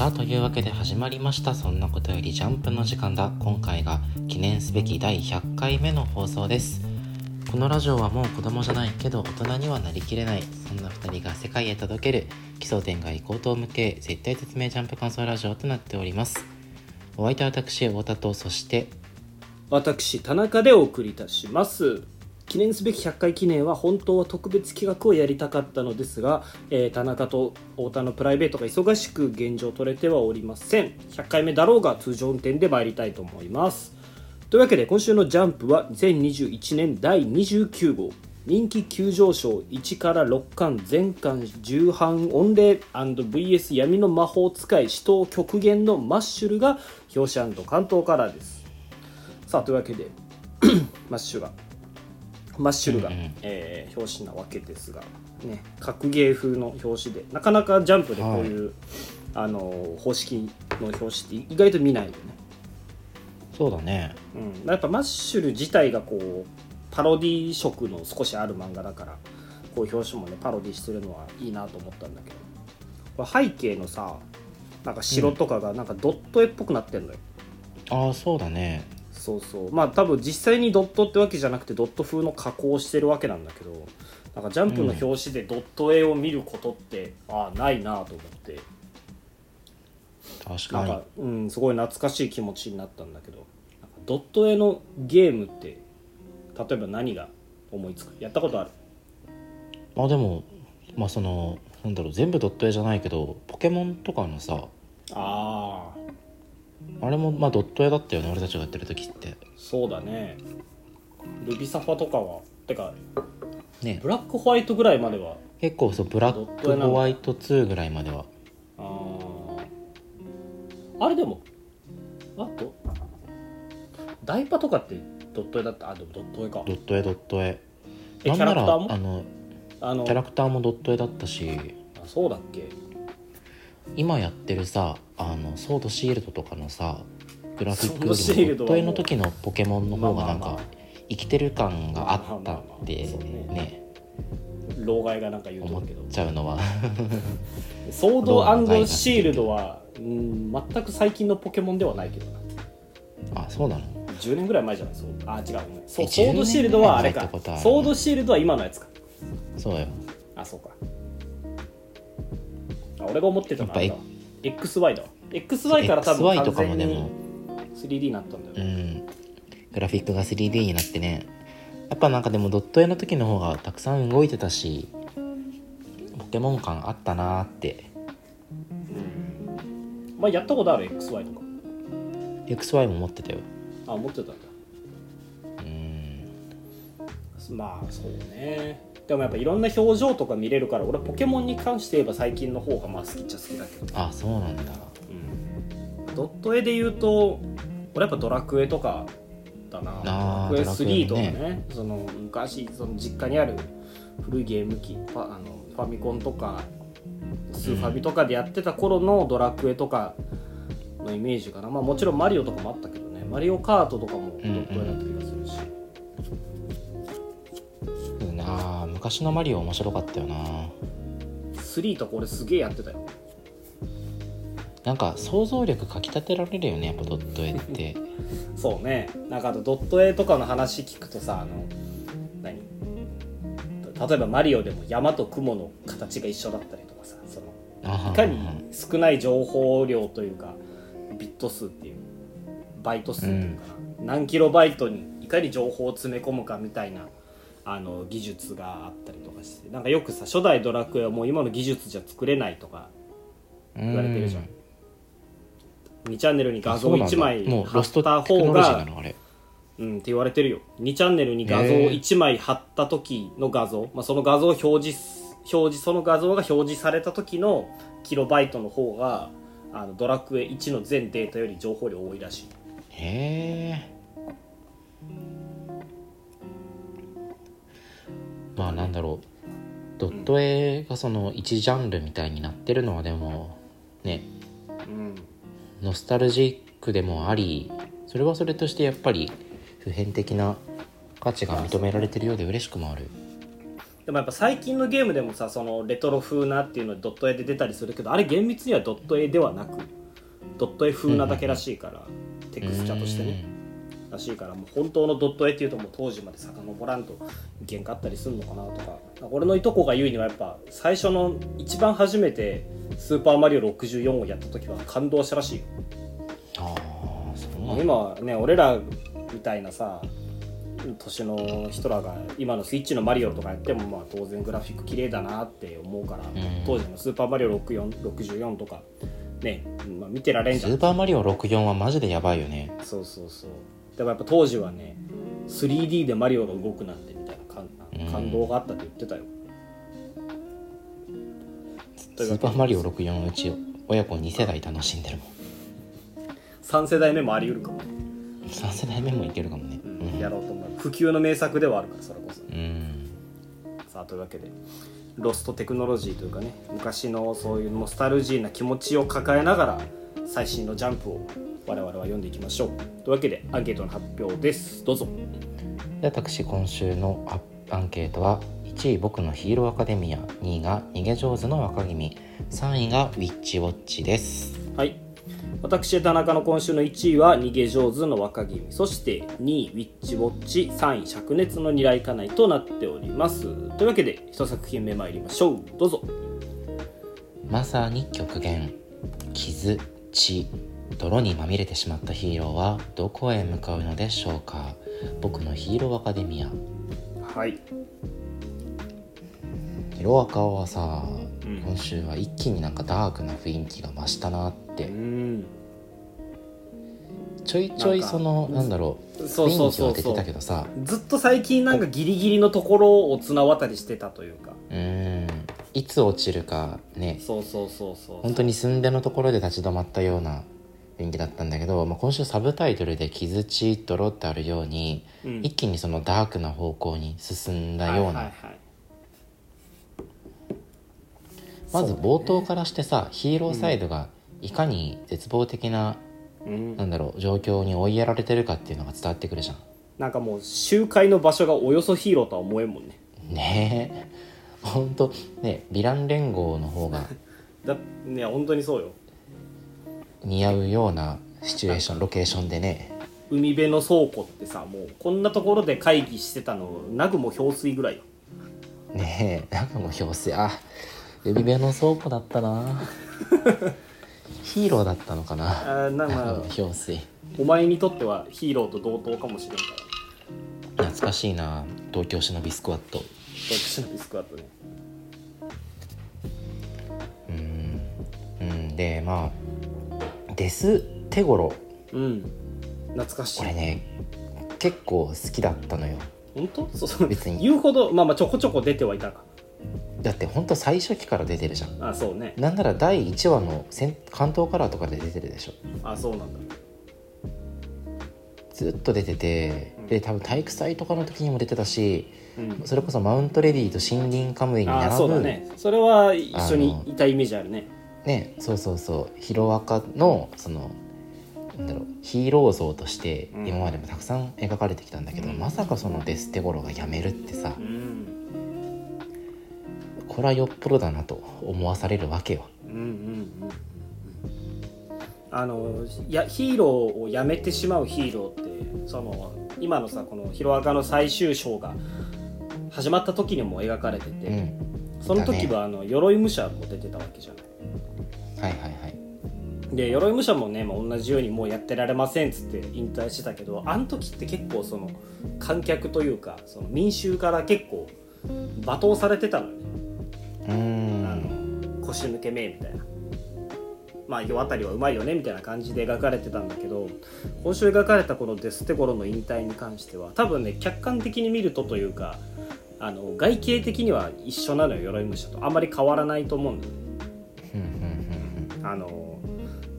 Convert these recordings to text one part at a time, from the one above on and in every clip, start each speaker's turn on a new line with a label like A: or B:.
A: さあというわけで始まりました「そんなことよりジャンプ」の時間だ。今回が記念すべき第100回目の放送です。このラジオはもう子供じゃないけど大人にはなりきれない。そんな2人が世界へ届ける。奇想天外高等無形絶対説明ジャンプ感想ラジオとなっております。お相手は私太田とそして
B: 私田中でお送りいたします。記念すべき100回記念は本当は特別企画をやりたかったのですが、えー田中と太田のプライベートが忙しく現状取れてはおりません。100回目だろうが通常運転で参りたいと思います。というわけで今週の「ジャンプ」は2021年第29号。人気急上昇1から6巻全巻重版御礼 &VS 闇の魔法使い死闘極限のマッシュルが表紙関東カラーです。さあというわけで マッシュがマッシュルが、
A: うんうん。
B: えー表紙なわけですが、ね、格ゲー風の表紙でなかなかジャンプでこういう、あの方式の表紙って意外と見ないよね、
A: そうだね。
B: うん、やっぱマッシュル自体がこうパロディ色の少しある漫画だからこういう表紙もねパロディしてるのはいいなと思ったんだけど。これ背景のさなんか白とかがなんかドット絵っぽくなってんのよ、
A: ああそうだね
B: そうそう。まあ多分実際にドットってわけじゃなくてドット風の加工をしてるわけなんだけどなんかジャンプの表紙でドット絵を見ることって、ああないなと思って。
A: 確かに。
B: なんか、うん、すごい懐かしい気持ちになったんだけどドット絵のゲームって例えば何が思いつく？やったことある？
A: まあでもまあそのなんだろう全部ドット絵じゃないけどポケモンとかのさ
B: ああ
A: あれもまあドット絵だったよね俺たちがやってる時って。
B: そうだね。ルビサファとかはてか
A: ね。
B: ブラックホワイトぐらいまでは。
A: 結構そうブラックホワイト2ぐらいまでは。
B: あー。あれでもあとダイパとかってドット絵だった？あでもドット絵か。
A: ドット絵ドット絵
B: え
A: なんなら
B: キャラクターも？
A: あの
B: あの
A: キャラクターもドット絵だったし。
B: あそうだっけ？
A: 今やってるさあのソードシールドとかのさグラフィック
B: ソードシー
A: より
B: ルド
A: の時のポケモンの方がなんか生きてる感があったっ
B: まあまあまあ
A: て
B: そうね
A: ね。
B: 老害がなんか言うと
A: 思っちゃうのは。
B: ソードシールドは、うん、全く最近のポケモンではないけどな。
A: あそうなの
B: ？10年ぐらい前じゃない？そう。あ違う。そう
A: え
B: ソードシールドはあれ
A: 10
B: かソードシールドは今のやつか。
A: そうよ。
B: あそうか。あ俺が思ってたのは XY だわ。XY から多分
A: XY とか
B: 完全に
A: も。でも
B: 3D になったんだよ
A: う
B: ね、
A: ん。グラフィックが 3D になってね。やっぱなんかでもドット絵の時の方がたくさん動いてたしポケモン感あったなーって。
B: まあやったことある？XY とか。
A: XY も持ってたよ。
B: あ持ってたんだ。
A: うん。
B: まあそうねでもやっぱいろんな表情とか見れるから俺ポケモンに関して言えば最近の方がまあ好きっちゃ好きだけど
A: あそうなんだ。
B: うん。ドット絵で言うと俺やっぱドラクエとかだな。ドラクエ
A: ドラクエ
B: 3とか
A: も
B: ね
A: ね。
B: その昔その実家にある古いゲーム機ファあのファミコンとかスーファミとかでやってた頃のドラクエとかのイメージかな、まあもちろんマリオとかもあったけどね。マリオカートとかもドット絵だった気がするし、
A: うん昔のマリオ面白かったよな。
B: 3とか俺すげえやってたよ。
A: なんか想像力かきたてられるよねやっぱドット絵って。
B: そうね。なんかあとドット絵とかの話聞くとさあの何？例えばマリオでも山と雲の形が一緒だったりとかさその
A: あ
B: いかに少ない情報量というかビット数っていうバイト数というかな、何キロバイトにいかに情報を詰め込むかみたいなあの技術があったりとかしてなんかよくさ初代ドラクエはもう今の技術じゃ作れないとか言われてるじゃん。2チャンネルに画像1枚貼
A: ロスト
B: った方がうんって言われてるよ。2チャンネルに画像
A: へー。
B: 1枚貼った時の画像、まあ、その画像を表示す表示その画像が表示された時のキロバイトの方があのドラクエ1の全データより情報量多いらしい。
A: へえまあなんだろう。ドット絵がその一ジャンルみたいになってるのはでもね。
B: うん。
A: ノスタルジックでもありそれはそれとしてやっぱり普遍的な価値が認められてるようで嬉しくもある。
B: ででもやっぱ最近のゲームでもさそのレトロ風なっていうのでドット絵で出たりするけどあれ厳密にはドット絵ではなくドット絵風なだけらしいから、テクスチャとしてねらしいからもう本当のドット絵っていうともう当時まで遡らんといけんかったりするのかなとか。俺のいとこが言うにはやっぱ最初の一番初めて「スーパーマリオ64」をやった時は感動したらしいよ。
A: ああそう
B: 今はね俺らみたいなさ年の人らが今のスイッチのマリオとかやってもまあ当然グラフィック綺麗だなって思うから、
A: ん。
B: 当時のスーパーマリオ64 64とかね、まあ、見てられんじゃん。
A: スーパーマリオ64はマジでやばいよね。
B: そうそうそうでもやっぱ当時はね 3D でマリオが動くなんてみたいな感
A: うん。
B: 感動があったって言ってたよ、
A: スーパーマリオ64うち親子2世代楽しんでるもん。
B: 3世代目もあり得るかも、
A: 3世代目もいけるかもね。
B: うん。やろうと思う。普及の名作ではあるからそれこそ。
A: うん。
B: さあというわけでロストテクノロジーというかね昔のそういうノスタルジーな気持ちを抱えながら最新のジャンプを我々は読んでいきましょう。というわけでアンケートの発表です。どうぞ。
A: で私今週のアアンケートは1位僕のヒーローアカデミア2位が逃げ上手の若君。3位がウィッチウォッチです。
B: はい。私田中の今週の1位は逃げ上手の若君。そして2位ウィッチウォッチ3位灼熱の二来家内となっております。というわけで一作品目参りましょう。どうぞ。
A: まさに極限。傷血泥にまみれてしまったヒーローはどこへ向かうのでしょうか？僕のヒーローアカデミア。
B: はい。
A: ヒロアカはさ、
B: うん。
A: 今週は一気になんかダークな雰囲気が増したなっ
B: う
A: て
B: ん。
A: ちょいちょいそのなんだろう雰囲気は出てたけどさ。
B: ずっと最近なんかギリギリのところを綱渡りしてたというか。
A: うーんいつ落ちるかね。
B: そうそうそうそう。
A: 本当に寸出のところで立ち止まったような雰囲気だったんだけど、まあ、今週サブタイトルで「傷血泥」ってあるように、
B: うん。
A: 一気にそのダークな方向に進んだような、
B: はいはいはい。
A: まず冒頭からしてさヒーローサイドがいかに絶望的な、
B: うん。
A: なんだろう状況に追いやられてるかっていうのが伝わってくるじゃん。
B: なんかもう集会の場所がおよそヒーローとは思えんもんね。
A: ねえほんとねヴィラン連合の方が
B: だね本当にそうよ。
A: 似合うようなシチュエーションロケーションでね。
B: 海辺の倉庫ってさもうこんなところで会議してたのナグも氷水ぐらいよ。
A: ねえなんかもう表紙あ海辺の倉庫だったな。ヒーローだったのかな。
B: あーなまあ
A: 表紙
B: お前にとってはヒーローと同等かもしれんから。
A: 懐かしいな東京忍びスクワット
B: どっちのビスクワットね。
A: うん。うん。でまあデス手頃
B: うん。懐かしい。
A: これね結構好きだったのよ。
B: 本当？そうそう。
A: 別に
B: 言うほどまあまあちょこちょこ出てはいたか。
A: だってほんと最初期から出てるじゃん。
B: あそうね。
A: なんなら第1話の先関東カラーとかで出てるでしょ。
B: あそうなんだ。
A: ずっと出てて
B: うん。
A: で多分体育祭とかの時にも出てたし
B: うん
A: それこそマウントレディと森林カムイに
B: あ
A: 並ぶ
B: そうだね。それは一緒にいたイメージあるね。
A: ねそうそうそう。ヒロアカのそのなんだろうヒーロー像として
B: うん。
A: 今までもたくさん描かれてきたんだけど、
B: うん。
A: まさかそのデステゴロが辞めるってさ
B: うん。
A: これはよっぽどだなと思わされるわけよ。
B: うんうんうんうんあのいやヒーローをやめてしまうヒーローってその今のさこの「ヒロアカ」の最終章が始まった時にも描かれてて、
A: うん。
B: その時
A: だ
B: はあの鎧武者も出てたわけじゃない。
A: はいはいはい。
B: で鎧武者もね、まあ、同じようにもうやってられませんっつって引退してたけどあの時って結構その観客というかその民衆から結構罵倒されてたのよね、
A: うー
B: あ
A: ん
B: の腰抜けめみたいな。まあ世渡りはうまいよねみたいな感じで描かれてたんだけど今週描かれたこのデステゴロの引退に関しては多分ね客観的に見るとというかあの外形的には一緒なのよ鎧武者と。あんまり変わらないと思うんあの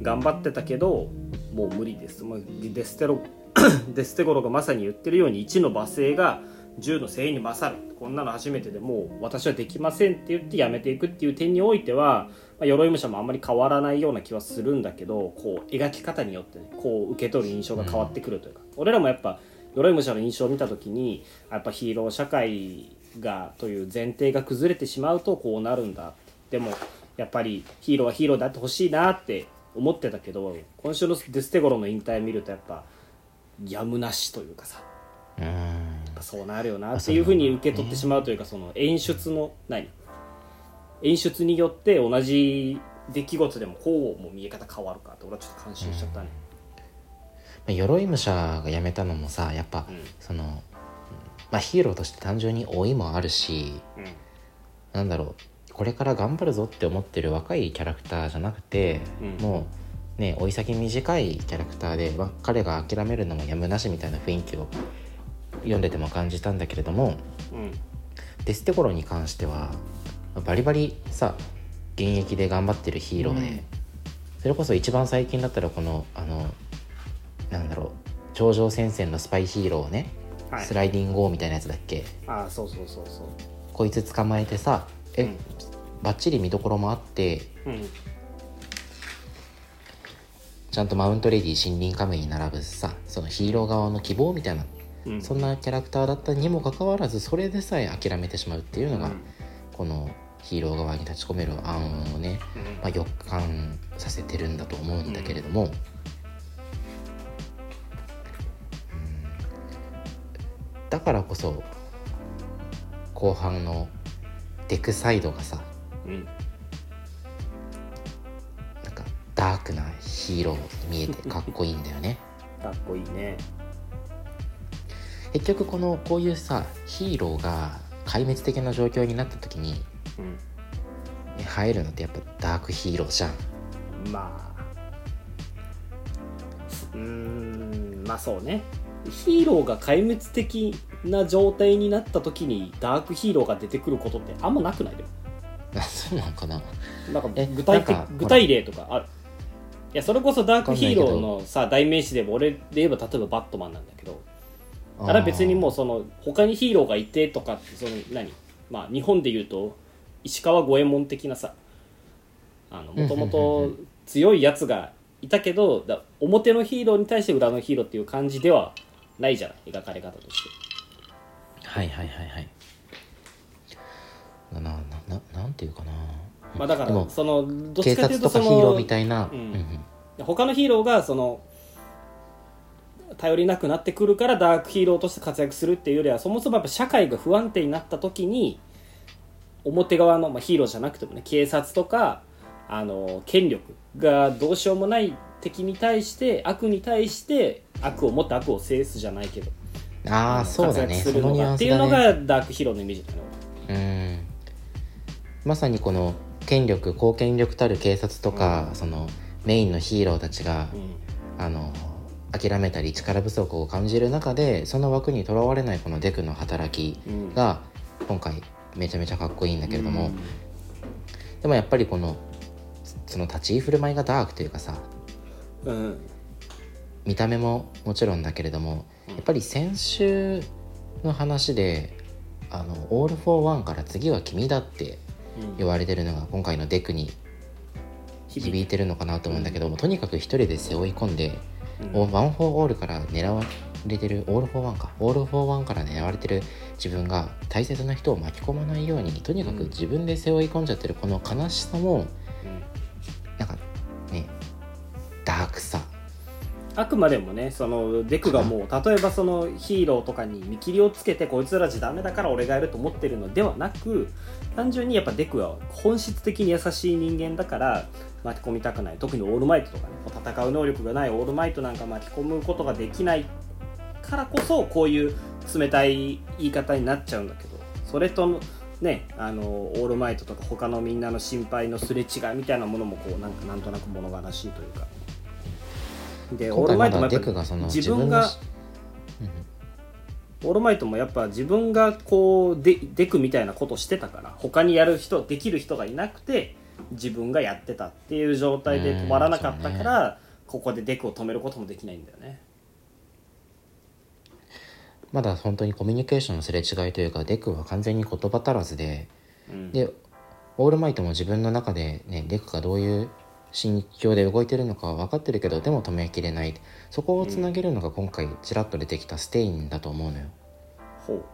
B: 頑張ってたけどもう無理です。もうデステロ デステゴロがまさに言ってるように1の罵声が10の声援に勝る。こんなの初めてでもう私はできませんって言ってやめていくっていう点においては、まあ、鎧武者もあんまり変わらないような気はするんだけどこう描き方によってねこう受け取る印象が変わってくるというか、俺らもやっぱ鎧武者の印象を見た時にやっぱヒーロー社会がという前提が崩れてしまうとこうなるんだ。でもやっぱりヒーローはヒーローであってほしいなって思ってたけど今週のデステゴロの引退見るとやっぱやむなしというかさ。
A: うん。
B: やっぱそうなるよなっていうふうに受け取ってしまうというかその演出の何？演出によって同じ出来事でもこうも見え方変わるかって俺はちょっと感心しちゃったね。
A: まあ鎧武者が辞めたのもさやっぱ、
B: うん。
A: その、うんまあ、ヒーローとして単純に老いもあるし
B: うん。
A: なんだろうこれから頑張るぞって思ってる若いキャラクターじゃなくて、
B: うん。
A: もうね追い先短いキャラクターで、まあ彼が諦めるのもやむなしみたいな雰囲気を読んでても感じたんだけれども
B: うん。
A: デステゴロに関してはバリバリさ現役で頑張ってるヒーローで、
B: うん。
A: それこそ一番最近だったらこのあのなんだろう頂上戦線のスパイヒーローね、
B: はい。
A: スライディング王みたいなやつだっけ？
B: ああそうそうそうそう。
A: こいつ捕まえてさえ、
B: うん。
A: バッチリ見どころもあって
B: うん。
A: ちゃんとマウントレディ森林仮面に並ぶさそのヒーロー側の希望みたいな、
B: うん。
A: そんなキャラクターだったにもかかわらずそれでさえ諦めてしまうっていうのが、
B: うん。
A: このヒーロー側に立ち込める案をね、
B: うん。
A: まあ、予感させてるんだと思うんだけれども、だからこそ後半のデクサイドがさ
B: うん。
A: なんかダークなヒーローに見えてかっこいいんだよね。
B: かっこいいね。
A: 結局このこういうさヒーローが壊滅的な状況になった時に、
B: うん。
A: ね、入るのってやっぱダークヒーローじゃん。
B: まあ。うーんまあそうねヒーローが壊滅的な状態になった時にダークヒーローが出てくることってあんまなくないでも？
A: あそうなのかな。
B: なんか
A: え
B: 具体的具体例とかある？いやそれこそダークヒーローのさ代名詞でも俺で言えば例えばバットマンなんだけど。あれは別にもうその他にヒーローがいてとかってその何まあ日本で言うと石川五右衛門的なさもともと強いやつがいたけどだ表のヒーローに対して裏のヒーローっていう感じではないじゃない描かれ方として。
A: はいはいはいはい。ななななんていうかな。
B: まあだからそのどっ
A: 警
B: ちかというとそ
A: 察とかヒーロー
B: の
A: みたいな、
B: うん。他のヒーローがその頼りなくなってくるからダークヒーローとして活躍するっていうよりはそもそもやっぱ社会が不安定になった時に表側の、まあ、ヒーローじゃなくてもね警察とかあの権力がどうしようもない敵に対して悪に対して悪をもって悪を制すじゃないけど
A: ああそうだね。
B: する
A: の
B: がっていうのがダークヒーローのイメージだね
A: うん。まさにこの権力公権力たる警察とか、そのメインのヒーローたちが、
B: うん。
A: あの諦めたり力不足を感じる中でその枠にとらわれないこのデクの働き
B: うん。
A: が今回めちゃめちゃかっこいいんだけれども、
B: うん。
A: でもやっぱりこのその立ち居振る舞いがダークというかさ
B: うん。
A: 見た目ももちろんだけれどもやっぱり先週の話で「あのオール・フォー・ワン」から次は君だって言われてるのが今回のデクに響いてる。のかなと思うんだけども、とにかく一人で背負い込んで、
B: うん。
A: ワン・フォー・オールから狙われてるオール・フォー・ワンか。オール・フォー・ワンから狙われてる自分が大切な人を巻き込まないようにとにかく自分で背負い込んじゃってるこの悲しさも
B: うん。
A: なんかねダークさ。
B: あくまでもねそのデクがもう例えばそのヒーローとかに見切りをつけてこいつらじゃダメだから俺がやると思ってるのではなく単純にやっぱデクは本質的に優しい人間だから巻き込みたくない。特にオールマイトとかね戦う能力がないオールマイトなんか巻き込むことができないからこそこういう冷たい言い方になっちゃうんだけどそれとねあのオールマイトとか他のみんなの心配のすれ違いみたいなものもこうなんかなんとなく物悲しいというか。でオールマイトもやっぱ
A: デクがその
B: 自分がオールマイトもやっぱ自分がこうでデクみたいなことしてたから他にやる人できる人がいなくて自分がやってたっていう状態で止まらなかったから、ここでデクを止めることもできないんだよね。
A: まだ本当にコミュニケーションのすれ違いというかデクは完全に言葉足らずで
B: うん。
A: でオールマイトも自分の中で、ね、デクがどういう心境で動いてるのかは分かってるけどでも止めきれない。そこをつなげるのが今回ちらっと出てきたステインだと思うのよ。
B: ほう。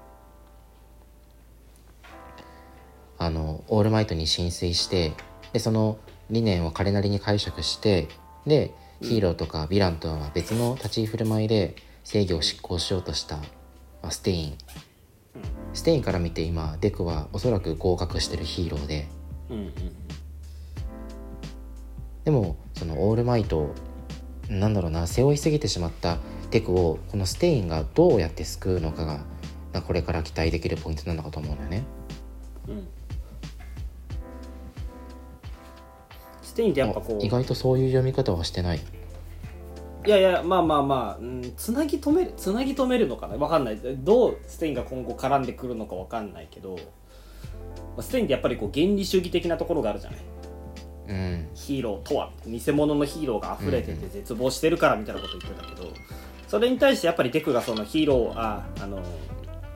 A: あのオールマイトに心酔してでその理念を彼なりに解釈してでヒーローとかヴィランとは別の立ち居振る舞いで正義を執行しようとした、まあ、ステイン。ステインから見て今デクはおそらく合格してるヒーローで。
B: うんうん
A: でもそのオールマイトなんだろうな背負いすぎてしまったデクをこのステインがどうやって救うのかがまあこれから期待できるポイントなのかと思うんだよね。
B: うんステインってやっぱこう
A: 意外とそういう読み方はしてない。
B: いやいやまあまあまあ、うん、つなぎ止めるつなぎ止めるのかな？わかんないどうステインが今後絡んでくるのかわかんないけど、まあステインってやっぱりこう原理主義的なところがあるじゃない
A: うん。
B: ヒーローとは偽物のヒーローが溢れてて絶望してるからみたいなこと言ってたけどそれに対してやっぱりデクがそのヒーローああの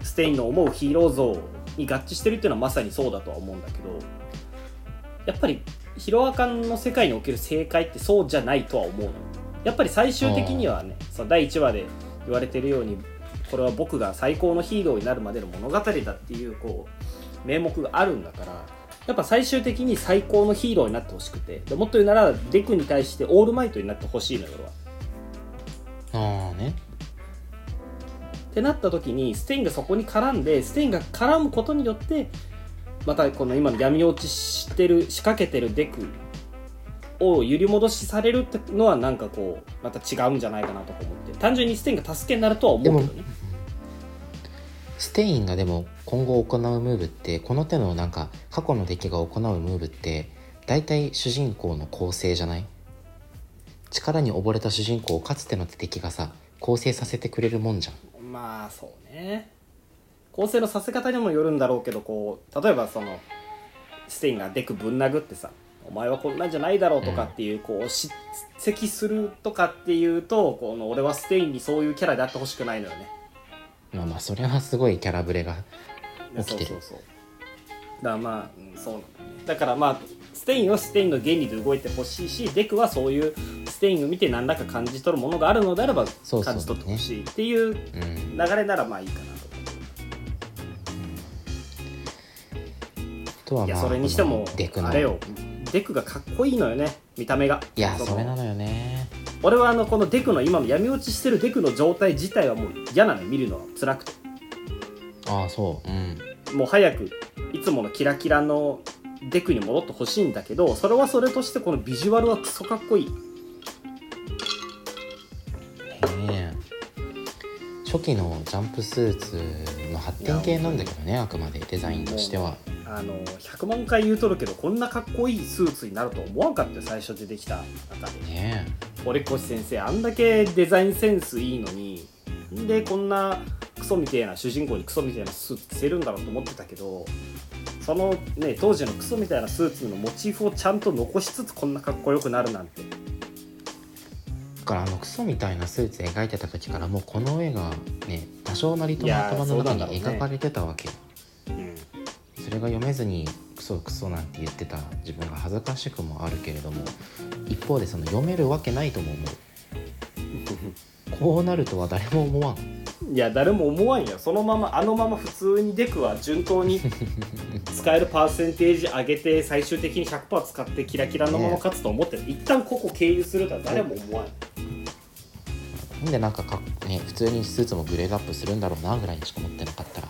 B: ステインの思うヒーロー像に合致してるっていうのはまさにそうだとは思うんだけどやっぱりヒロアカの世界における正解ってそうじゃないとは思うの。やっぱり最終的にはねその第1話で言われてるようにこれは僕が最高のヒーローになるまでの物語だっていうこう名目があるんだからやっぱ最終的に最高のヒーローになってほしくて。でもっと言うならデクに対してオールマイトになってほしいのよ俺は。
A: ああね。
B: ってなった時にステインがそこに絡んでステインが絡むことによってまたこの今の闇落ちしてるしかけてるデクを揺り戻しされるってのはなんかこうまた違うんじゃないかなとか思って。単純にステインが助けになるとは思うけどね
A: ステインがでも今後行うムーブってこの手のなんか過去の敵が行うムーブって大体主人公の更生じゃない？力に溺れた主人公をかつての敵がさ構成させてくれるもんじゃん。
B: まあそうね。構成のさせ方にもよるんだろうけどこう例えばそのステインがデクぶん殴ってさお前はこんなんじゃないだろうとかっていう、こう叱責するとかっていうとこの俺はステインにそういうキャラであってほしくないのよね
A: まあまあそれはすごいキャラブレが起きてる。
B: そうそうそう。だからまあ、うんそうだからまあステインはステインの原理で動いてほしいしデクはそういうステインを見て何らか感じ取るものがあるのであれば感じ取ってほしいっていう
A: うん。
B: 流れならまあいいかなと。
A: とはまあ
B: いやそれにしてもあれよデクがかっこいいのよね見た目が。
A: いや
B: の
A: それなのよね。
B: 俺はあのこのデクの今の闇落ちしてるデクの状態自体はもう嫌なのよ見るのは。辛くて。
A: ああそう。うん。
B: もう早くいつものキラキラのデクに戻ってほしいんだけどそれはそれとしてこのビジュアルはクソかっこいい。
A: ねえ初期のジャンプスーツの発展系なんだけどねあくまでデザインとしては。
B: あの100万回言うとるけどこんなかっこいいスーツになると思わんかったよ最初出てきた中で。
A: ね
B: 堀越先生あんだけデザインセンスいいのにんでこんなクソみてえな主人公にクソみたいなスーツ着せるんだろうと思ってたけどそのね当時のクソみたいなスーツのモチーフをちゃんと残しつつこんなかっこよくなるなんて。
A: だからあのクソみたいなスーツ描いてた時からもうこの絵がね多少なりとも頭の中に描かれてたわけよ。
B: うん。
A: それが読めずにクソクソなんて言ってた自分が恥ずかしくもあるけれども一方でその読めるわけないとも思う。こうなるとは誰も思わん。
B: いや誰も思わんよ。そのままあのまま普通にデクは順当に 使えるパーセンテージ上げて最終的に100%使ってキラキラのまま勝つと思ってる、一旦ここ経由するとは誰も思わん
A: なんでなんかかね普通にスーツもグレードアップするんだろうなぐらいにしか思ってなかったら。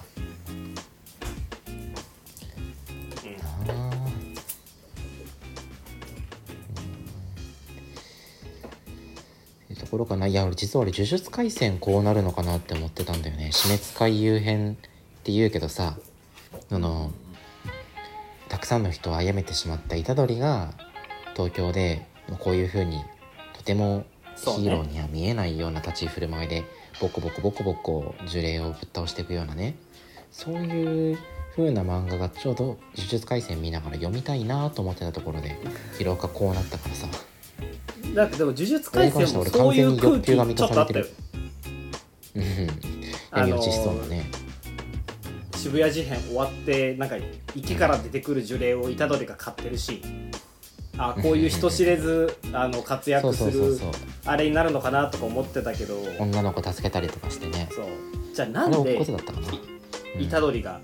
A: ところかな。いや俺実は俺呪術廻戦こうなるのかなって思ってたんだよね。死滅回遊編って言うけどさあのたくさんの人を殺めてしまった虎杖が東京でこういう風にとてもヒーローには見えないような立ち居振る舞いでボコボコボコボコ呪霊をぶっ倒していくようなね。そういう風な漫画がちょうど「呪術廻戦」見ながら読みたいなと思ってたところで広岡こうなったからさ。
B: だってでも呪術廻戦もそういう空気ちょっとあったよ
A: うん
B: あのー
A: 闇落ちしそうだね。
B: 渋谷事変終わってなんか池から出てくる呪霊を虎杖が飼ってるしあこういう人知れず あの活躍するあれになるのかなとか思ってたけど。
A: 女の子助けたりとかしてね。
B: そう。じゃあなんで
A: ことだったかな、うん。
B: 虎杖が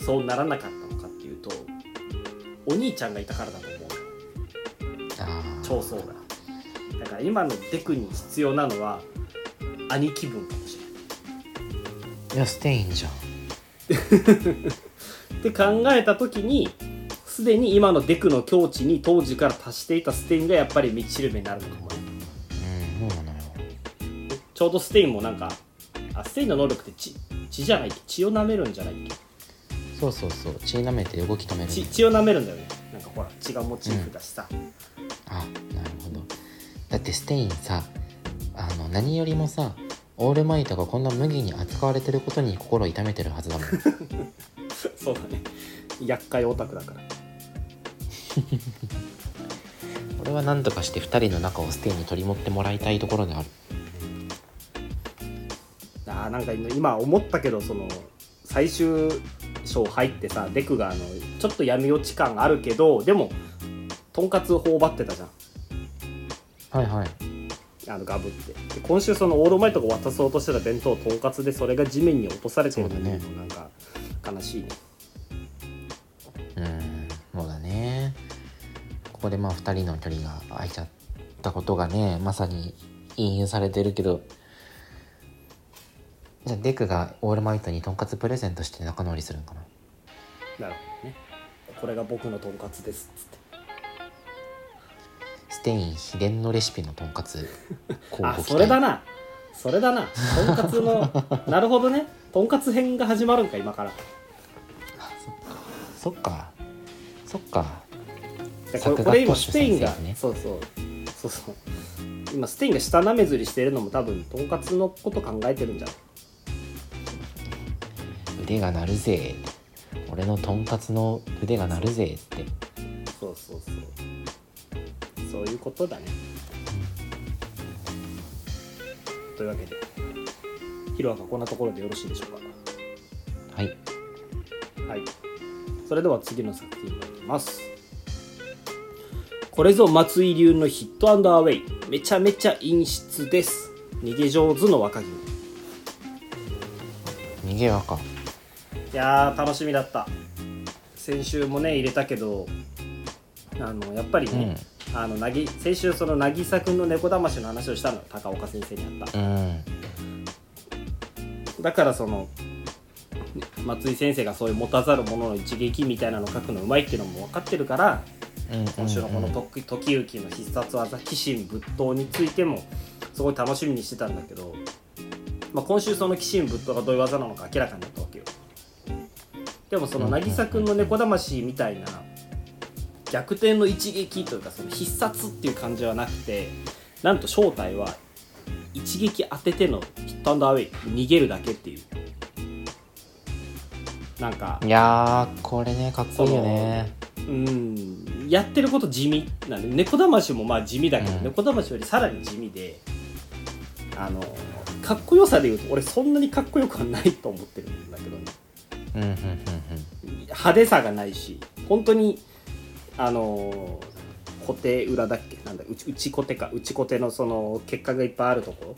B: そうならなかったのかっていお兄ちゃんがいたからだと思う。
A: あー。
B: 超そうだだから今のデクに必要なのは兄貴分かもしれない。
A: いやステインじゃん。
B: って考えた時にすでに今のデクの境地に当時から達していたステインがやっぱり道しるべになるのかもね。
A: うんそうなのよ。
B: ちょうどステインもなんかあステインの能力って血血じゃない血を舐めるんじゃないっけ？
A: そうそうそう。血舐めて動き止める
B: 血血を舐めるんだよね。なんかほら血がモチーフだしさ、
A: あなるほど。だってステインさあの何よりもさオールマイトがこんな無下に扱われてることに心痛めてるはずだもん。
B: そうだね。厄介オタクだから
A: 俺は何とかして2人の仲をステインに取り持ってもらいたいところである。
B: あーなんか今思ったけどその最終章入ってさデクがあのちょっと闇落ち感あるけどでもとんかつ頬張ってたじゃん。
A: はいはい。
B: あのガブって。で今週そのオールマイトが渡そうとしてた弁当とんかつでそれが地面に落とされてるの
A: そうだね
B: もなんか悲しいね。
A: うんここでまあ2人の距離が空いちゃったことがねまさに引用されてるけどじゃあデクがオールマイトにとんかつプレゼントして仲直りするんかな？
B: なるほどね。これが僕のとんかつですっつって。
A: ステイン秘伝のレシピのとんかつ交
B: あそれだな。それだな。とんかつの なるほどね。とんかつ編が始まるんか今から。
A: そっか。そっか。
B: でこれこれ今ステインが、
A: ね。
B: そうそう。そうそう。今ステインが舌なめずりしてるのも多分とんかつのこと考えてるんじゃない？
A: 腕が鳴るぜ。俺のとんかつの腕が鳴るぜって。
B: そうそうそう。そういうことだね。というわけでヒロアがこんなところでよろしいでしょう
A: はい。
B: かはい。それでは次の作品に参りますこれぞ松井流のヒットアンダーウェイ。めちゃめちゃ陰湿です。逃げ上手の若君。
A: 逃げ若。
B: いやー楽しみだった。先週もね入れたけどあのやっぱりね、あのなぎ先週その渚君の猫だましの話をしたの。よ高岡先生にあった。
A: うん。
B: だからその松井先生がそういう持たざる者の一撃みたいなの書くのうまいっていうのも分かってるから
A: うん
B: 今週のこの時時行の必殺技「鬼神仏刀」についてもすごい楽しみにしてたんだけど、まあ、今週その鬼神仏刀がどういう技なのか明らかになったわけよ。でもその渚君の猫だましみたいな逆転の一撃というかその必殺っていう感じはなくてなんと正体は一撃当ててのヒットアンダーウェイ逃げるだけっていう。なんか
A: いやーこれねかっこいいよね
B: うんやってること地味なんで猫だましもまあ地味だけど、
A: うん。
B: 猫だましよりさらに地味であのかっこよさでいうと俺そんなにかっこよくはないと思ってるんだけどね。
A: うんうんうん
B: 派手さがないし本当にあの小手裏だっけ？なんだ内内小手か。内小手のその血管がいっぱいあるとこ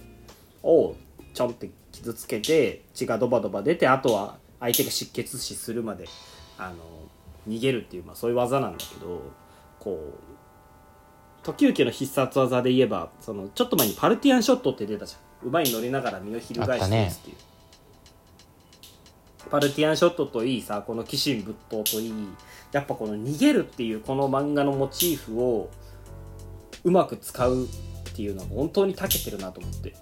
B: ろをちょんって傷つけて血がドバドバ出てあとは相手が失血死するまであの逃げるっていう、まあ、そういう技なんだけどこう時行の必殺技で言えばそのちょっと前にパルティアンショットって出たじゃん。馬に乗りながら身を翻してですっていう、パルティアンショットといいさこの鬼神仏刀といいやっぱこの逃げるっていうこの漫画のモチーフをうまく使うっていうのは本当に長けてるなと思って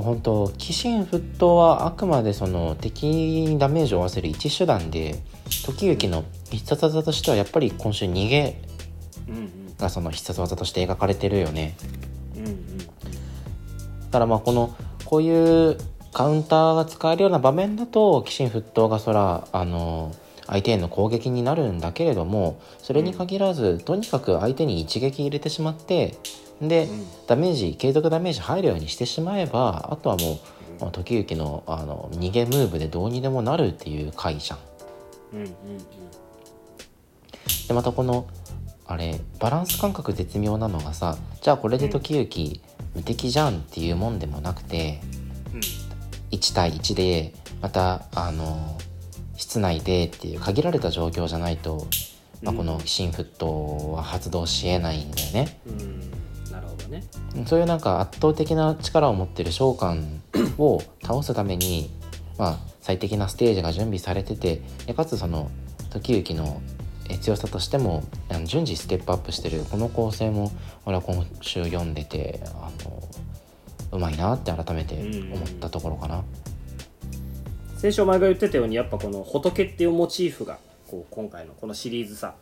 A: そう本当鬼神沸騰はあくまでその敵にダメージを負わせる一手段で時行の必殺技としてはやっぱり今週逃げがその必殺技として描かれてるよね。
B: うんうん。
A: だからまあこのこういうカウンターが使えるような場面だと鬼神沸騰がそらあの相手への攻撃になるんだけれどもそれに限らず、とにかく相手に一撃入れてしまってで、
B: うん。
A: ダメージ継続ダメージ入るようにしてしまえばあとはもう、まあ時行のあの逃げムーブでどうにでもなるっていう回じゃん。
B: うんうん。
A: でまたこのあれバランス感覚絶妙なのがさじゃあこれで時行無敵じゃんっていうもんでもなくて
B: うん。
A: 1対1でまたあの室内でっていう限られた状況じゃないと、まあ、
B: うん。
A: この心沸騰は発動しえないんだよね。
B: うんね。
A: そういうなんか圧倒的な力を持ってる召喚 を倒すために、まあ、最適なステージが準備されててでかつその時行のえ強さとしても順次ステップアップしてるこの構成も俺は今週読んでてあのうまいなって改めて思ったところかな。
B: 先週お前が言ってたようにやっぱこの仏っていうモチーフがこう今回のこのシリーズさ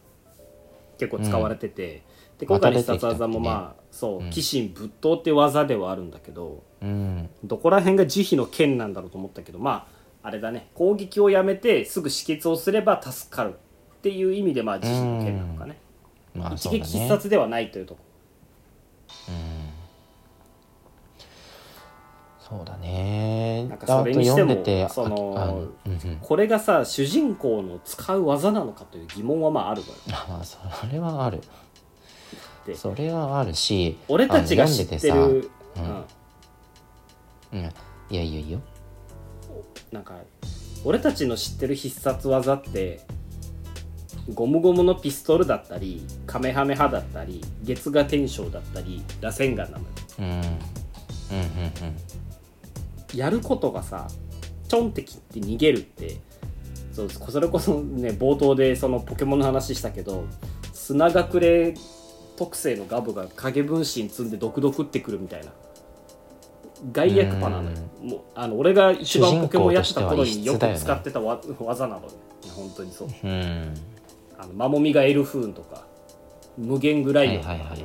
B: 結構使われてて、で今回の必殺技もまあそう
A: うん。
B: 鬼神仏刀って技ではあるんだけど、
A: うん。
B: どこら辺が慈悲の剣なんだろうと思ったけどまああれだね。攻撃をやめてすぐ止血をすれば助かるっていう意味でまあ慈悲の剣なのかね、
A: まあ
B: 一撃。必殺ではないというとこ。
A: そうだね。
B: なんかそれにしてもその
A: うんうん。
B: これがさ主人公の使う技なのかという疑問はまああるのよ。
A: あそれはある
B: で
A: それはあるし
B: 俺たちが知ってる、うん。
A: いやいいよいいよ。
B: なんか俺たちの知ってる必殺技ってゴムゴムのピストルだったりカメハメハだったり月牙天章だったり螺旋丸なのよ
A: うん。うんうんうん。
B: やることがさちょんって切って逃げるってそうそれこそね冒頭でそのポケモンの話したけど砂隠れ特性のガブが影分身積んで毒々ってくるみたいな。外役パなのよ。もうあの俺が一番ポケモンやってた頃によく使ってたわ技なのよ本当にそう。
A: うん。
B: あのマモミがエルフーンとか無限グライオンとか、
A: はいはいはい。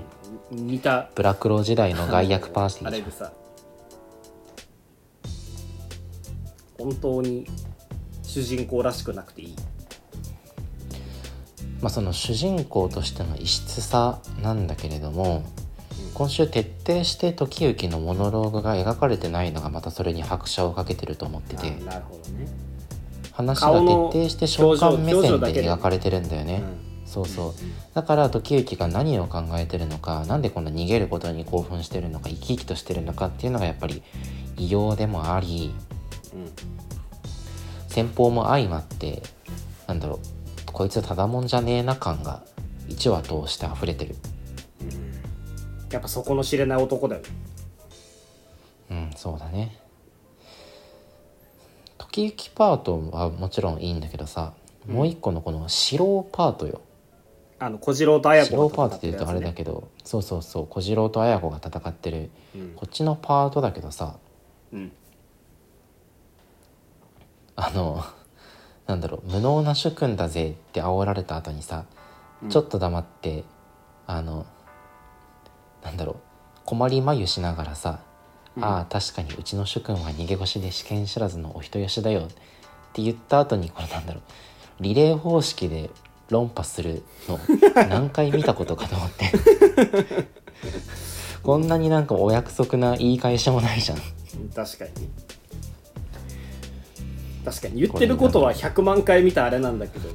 B: 似た。
A: ブラクロ時代の外役パーティー
B: あれでさ本当に主人公らしくなくていい
A: まあ、その主人公としての異質さなんだけれども今週徹底して時行のモノローグが描かれてないのがまたそれに拍車をかけてると思ってて。
B: あなるほどね、
A: 話が徹底して召喚目線で描かれてるんだよね。
B: う
A: そうそう。だから時行が何を考えてるのかなんでこんな逃げることに興奮してるのか生き生きとしてるのかっていうのがやっぱり異様でもあり
B: んうん。
A: 戦法も相まってなんだろうこいつただもんじゃねえな感が1話通して溢れてる。
B: やっぱそこの知れない男だよね。
A: うんそうだね。時行パートはもちろんいいんだけどさ、もう一個のこの白パートよ。
B: あの小次郎と綾子
A: 白パートって言うとあれ
B: だ
A: だけど、そうそうそう小次郎と綾子が戦ってる。
B: うん。
A: こっちのパートだけどさ
B: うん。
A: あのなんだろう無能な主君だぜって煽られた後にさ、ちょっと黙ってあのなんだろう困り眉しながらさ、ああ確かにうちの主君は逃げ腰で試験知らずのお人よしだよって言った後にこれなんだろうリレー方式で論破するの 何回見たことかと思って。こんなになんかお約束な言い返しもないじゃん
B: 確かに確かに言ってることは100万回見たあれなんだけど。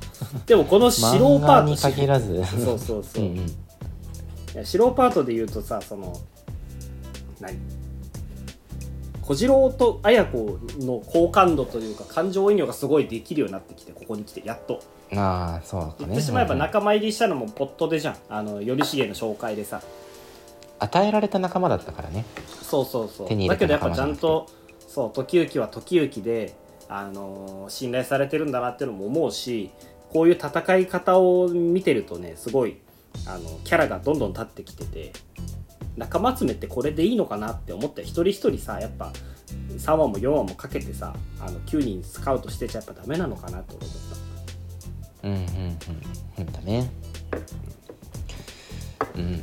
B: でもこの白パート
A: 限らず。
B: そうそうそう、
A: うんうん。
B: パートで言うとさその何？小次郎と綾子の好感度というか感情移入がすごいできるようになってきてここに来てやっと。
A: ああそうかね。
B: 言ってしまえば
A: うん
B: 仲間入りしたのもポットでじゃん。あの頼重の紹介でさ。
A: 与えられた仲間だったからね。
B: そうそうそう。だけどやっぱちゃ
A: ん
B: とそう時行は時行で、あの信頼されてるんだなっていうのも思うしこういう戦い方を見てるとねすごいあのキャラがどんどん立ってきてて仲間集めってこれでいいのかなって思って一人一人さやっぱ3話も4話もかけてさあの9人スカウトしてちゃやっぱダメなのかなと思った。
A: うんうんうん。うんだね。うん。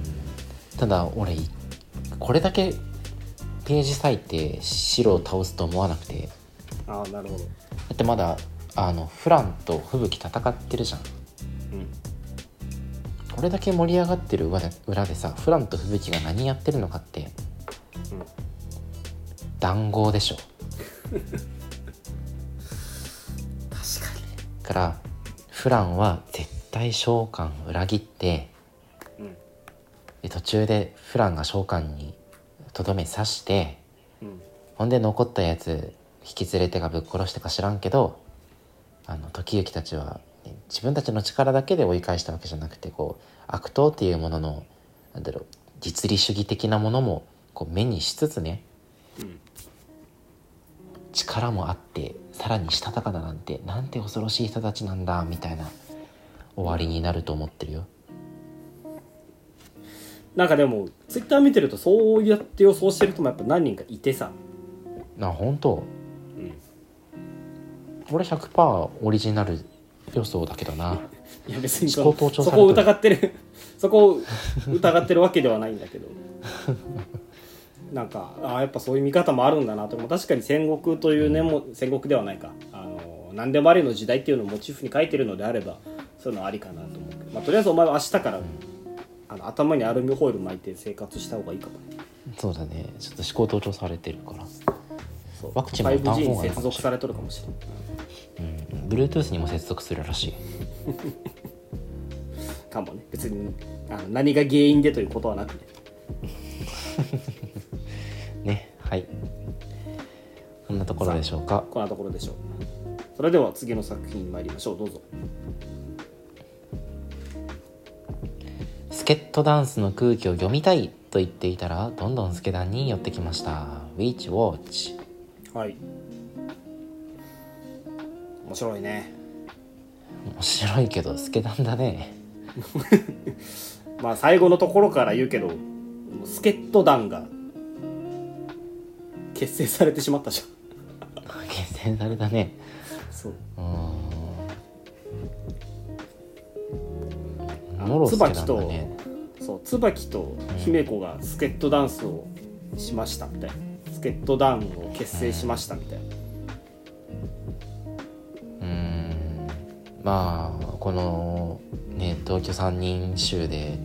A: ただ俺これだけページ割いて白を倒すと思わなくて
B: ああなるほど。
A: だってまだあのフランと吹雪戦ってるじゃん。
B: うん。
A: これだけ盛り上がってる裏で裏でさフランと吹雪が何やってるのかって、談合でしょ。
B: 確か
A: だからフランは絶対召喚を裏切って
B: にうん。
A: で途中でフランが召喚にとどめ刺して
B: うん。
A: ほんで残ったやつ引き連れてがぶっ殺してか知らんけどあの時行たちは、ね自分たちの力だけで追い返したわけじゃなくてこう悪党っていうもののなんだろう実利主義的なものもこう目にしつつね、
B: ん
A: 力もあってさらにしたたかだなんてなんて恐ろしい人たちなんだみたいな終わりになると思ってるよ。
B: なんかでもツイッター見てるとそうやって予想してる人もやっぱ何人かいてさ
A: あ本当、
B: うん
A: 俺100%オリジナル予想だけどな。い
B: や別にそこを疑ってる。そこを疑ってるわけではないんだけど。なんかあやっぱそういう見方もあるんだなと。も確かに戦国というねも戦国ではないか。あの何でもありの時代っていうのをモチーフに書いてるのであればそういうのありかなと思うけど、まあ、とりあえずお前は明日から、あの頭にアルミホイル巻いて生活した方がいいかもね。
A: そうだね。ちょっと思考盗聴されてるからワクチンも打たん方がいい
B: 5G に
A: かもしれない。
B: 接続されとるかもしれない
A: うん。Bluetooth にも接続するらしい。
B: かもね。別にあの何が原因でということはなくね。
A: ねはい。こんなところでしょうか。
B: こんなところでしょう。それでは次の作品に参りましょう。どうぞ。
A: 助っ人ダンスの空気を読みたいと言っていたらどんどん助団に寄ってきました。Witch Watch
B: はい。面白いね。
A: 面白いけど助団だね。
B: まあ最後のところから言うけど助っ人団が結成されてしまったじ
A: 結成されたね。
B: ゃんそう。
A: うーんもろ助団だね。
B: そう椿と姫子が助っ人ダンスをしましたみたいな助っ人団を結成しましたみたいな。
A: うーん。まあこのね同居3人衆で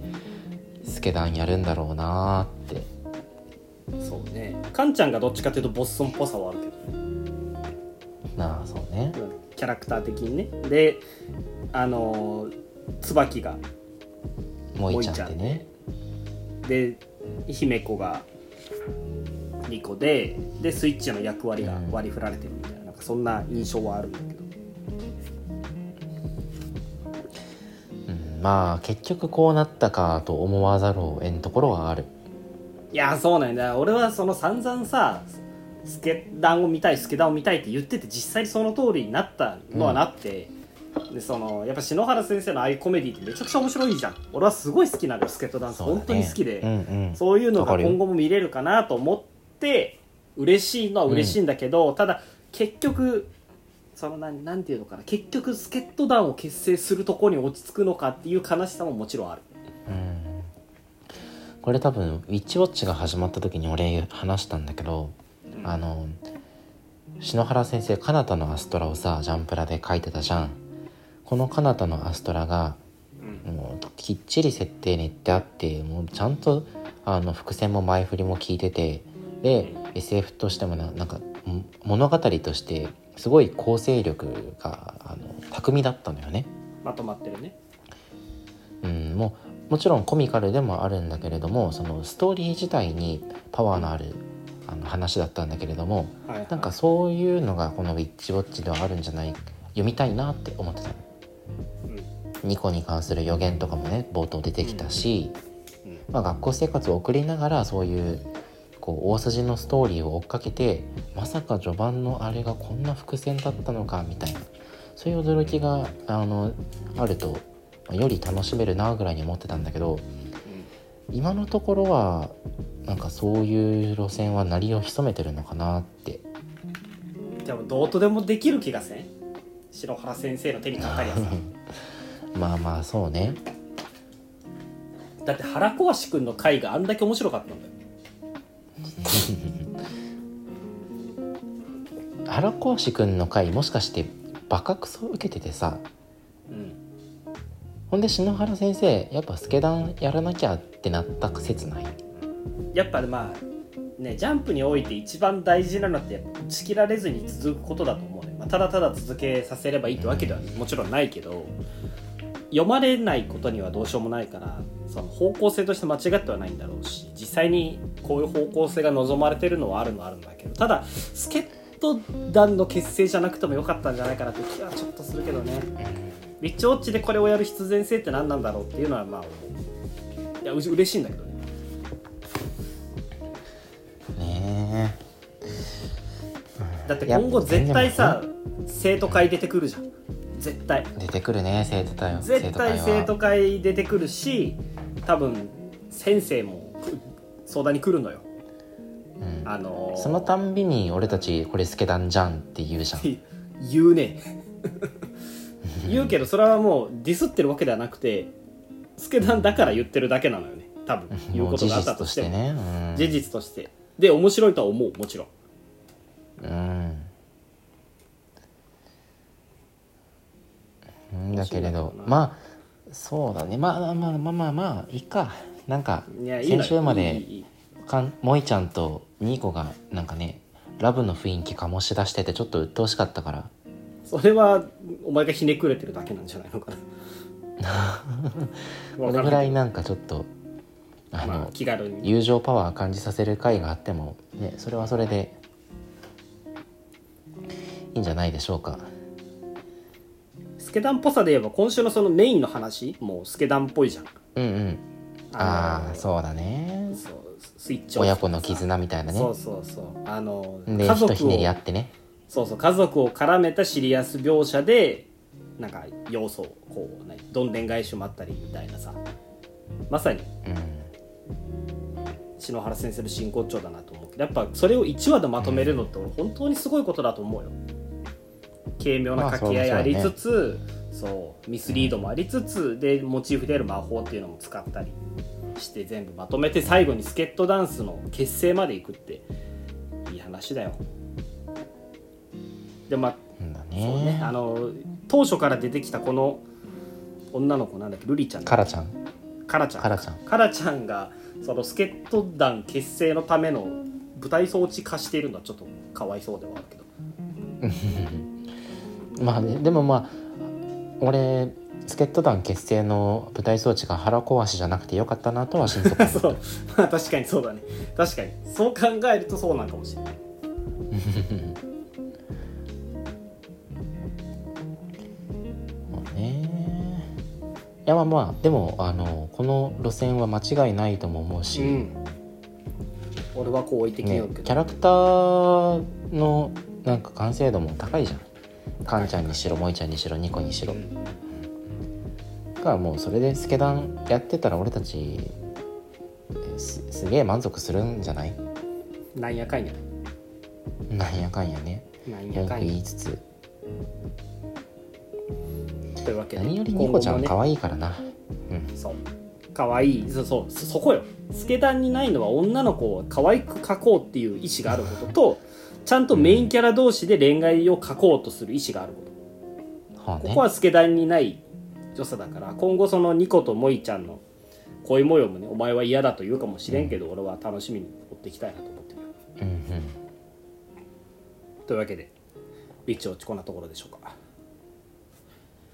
A: 助団やるんだろうなーって。
B: そうね。カンちゃんがどっちかというとボッソンっぽさはあるけど。
A: なあそうね。
B: キャラクター的にね。であのー椿が
A: もいちゃんってね
B: で姫子が2個ででスイッチの役割が
A: うん。
B: 割り振られてるみたいななんかそんな印象はあるんだけど。
A: うん、まあ結局こうなったかと思わざるを得んところはある。
B: いやそうなんだ俺はその散々さスケダンを見たいスケダンを見たいって言ってて実際にその通りになったのはなって、でそのやっぱ篠原先生のああいうコメディってめちゃくちゃ面白いじゃん。俺はすごい好きなのよスケートダンス、
A: ね。
B: 本当に好きで、
A: うんうん。
B: そういうのが今後も見れるかなと思って嬉しいのは嬉しいんだけど、ただ結局そのなんなんていうのかな結局助っ人団を結成するところに落ち着くのかっていう悲しさももちろんある。
A: うん。これ多分ウィッチウォッチが始まった時に俺話したんだけど、あの篠原先生カナタのアストラをさジャンプラで書いてたじゃん。このカナタのアストラが、もうきっちり設定練ってあってもうちゃんとあの伏線も前振りも効いててで SF としてもななんかん物語としてすごい構成力があの巧みだったのよね。
B: まとまってるね。
A: うん、もうもちろんコミカルでもあるんだけれどもそのストーリー自体にパワーのあるあの話だったんだけれども
B: はいはい。
A: なんかそういうのがこの「ウィッチウォッチ」ではあるんじゃない読みたいなって思ってたの。ニコに関する予言とかもね冒頭出てきたし、
B: うん。
A: まあ、学校生活を送りながらそういうこう大筋のストーリーを追っかけてまさか序盤のあれがこんな伏線だったのかみたいな。そういう驚きがあのあるとまあより楽しめるなぐらいに思ってたんだけど今のところはなんかそういう路線は鳴りを潜めてるのかなって。
B: でもどうとでもできる気がせん？篠原先生の手にかかりやさ。
A: まあまあそうね。
B: だって腹壊し君の回があんだけ面白かったんだよ
A: 原講師くんの回もしかしてバカクソ受けててさ。
B: うん
A: ほんで篠原先生やっぱスケダンやらなきゃってなった説ない？
B: やっぱまあねジャンプにおいて一番大事なのって打ち切られずに続くことだと思うね、まあ、ただただ続けさせればいいってわけではもちろんないけど読まれないことにはどうしようもないからその方向性として間違ってはないんだろうし実際にこういう方向性が望まれてるのはあるのはあるんだけどただスケト団の結成じゃなくてもよかったんじゃないかなって気はちょっとするけどね。リッチウォッチでこれをやる必然性って何なんだろうっていうのはまあいやう嬉しいんだけどね。
A: ね
B: だって今後絶対さ生徒会出てくるじゃん。絶対。
A: え出てくるね生徒会は。
B: 絶対生徒会出てくるし多分先生もく相談に来るのよ。
A: うん。
B: あのー
A: そのたんびに俺たちこれスケダンじゃんって言うじゃん。
B: 言うね。言うけどそれはもうディスってるわけではなくてスケダンだから言ってるだけなのよね。多分。言うことがあっ
A: 事実と
B: たとしても。
A: してね。
B: 事実として。で面白いとは思う。もちろん。
A: うん、うん、だけれどまあそうだね。まあまあまあまあまあまあいいか。なんか先週までかん萌ちゃんとニーコがなんかねラブの雰囲気醸し出しててちょっと鬱陶しかったから。
B: それはお前がひねくれてるだけなんじゃないのかな。
A: これぐらい
B: ん
A: なんかちょっとあの、
B: まあ、気軽に。
A: 友情パワー感じさせる回があってもねそれはそれでいいんじゃないでしょうか
B: スケダンっぽさで言えば今週のそのメインの話もうスケダンっぽいじゃん。
A: うんうん。
B: あの
A: ああそうだね。
B: そうスイッチオフ。
A: 親子の絆みたいなね。
B: そうそうそう。あの
A: で
B: 家族
A: ひとひねりあ
B: を
A: ってね。
B: そうそう家族を絡めたシリアス描写でなんか要素をこうねどんでん返しもあったりみたいなさ。まさに
A: うん。
B: 篠原先生の真骨頂だなと思うけどやっぱそれを1話でまとめるのって俺本当にすごいことだと思うよ軽妙な掛け合いありつつ、そうミスリードもありつつでモチーフである魔法っていうのも使ったりして全部まとめて最後にスケットダンスの結成までいくっていい話だよ。でまあそうね。
A: ね
B: あの当初から出てきたこの女の子なんだっけ？ルリちゃん
A: カラちゃん。
B: カラちゃん
A: カラちゃん。
B: カラちゃんがその助っ人団結成のための舞台装置化しているのはちょっとかわいそうではあるけど
A: まあねでもまあ俺助っ人団結成の舞台装置が腹壊しじゃなくてよかったなとは心底
B: そう。まあ確かにそうだね。確かに。そう考えるとそうなんかもしれない。
A: ね。いやまあまあでもあのこの路線は間違いないとも思うし、
B: うん。俺は好意的に
A: ね
B: よるけ、ど、
A: キャラクターのなんか完成度も高いじゃんカンちゃんにしろ萌ちゃんにしろニコにしろ、
B: うん。
A: だからもうそれでスケダンやってたら俺たちすすげえ満足するんじゃない？
B: なんやかんや。
A: なんやかんやね。
B: なんや
A: 文句
B: かんや。
A: 言いつつ。
B: というわけで
A: 何よりニコちゃん可愛いからな、うん。
B: そう。可愛い。そうそうそそこよ。スケダンにないのは女の子を可愛く描こうっていう意思があることとちゃんとメインキャラ同士で恋愛を描こうとする意思があること。
A: はあね。
B: ここはスケダンにない良さだから今後そのニコとモイちゃんの恋模様もねお前は嫌だと言うかもしれんけど、俺は楽しみに追っていきたいなと思ってる
A: うんうん。
B: というわけでビッチ落ちこんなところでしょうか。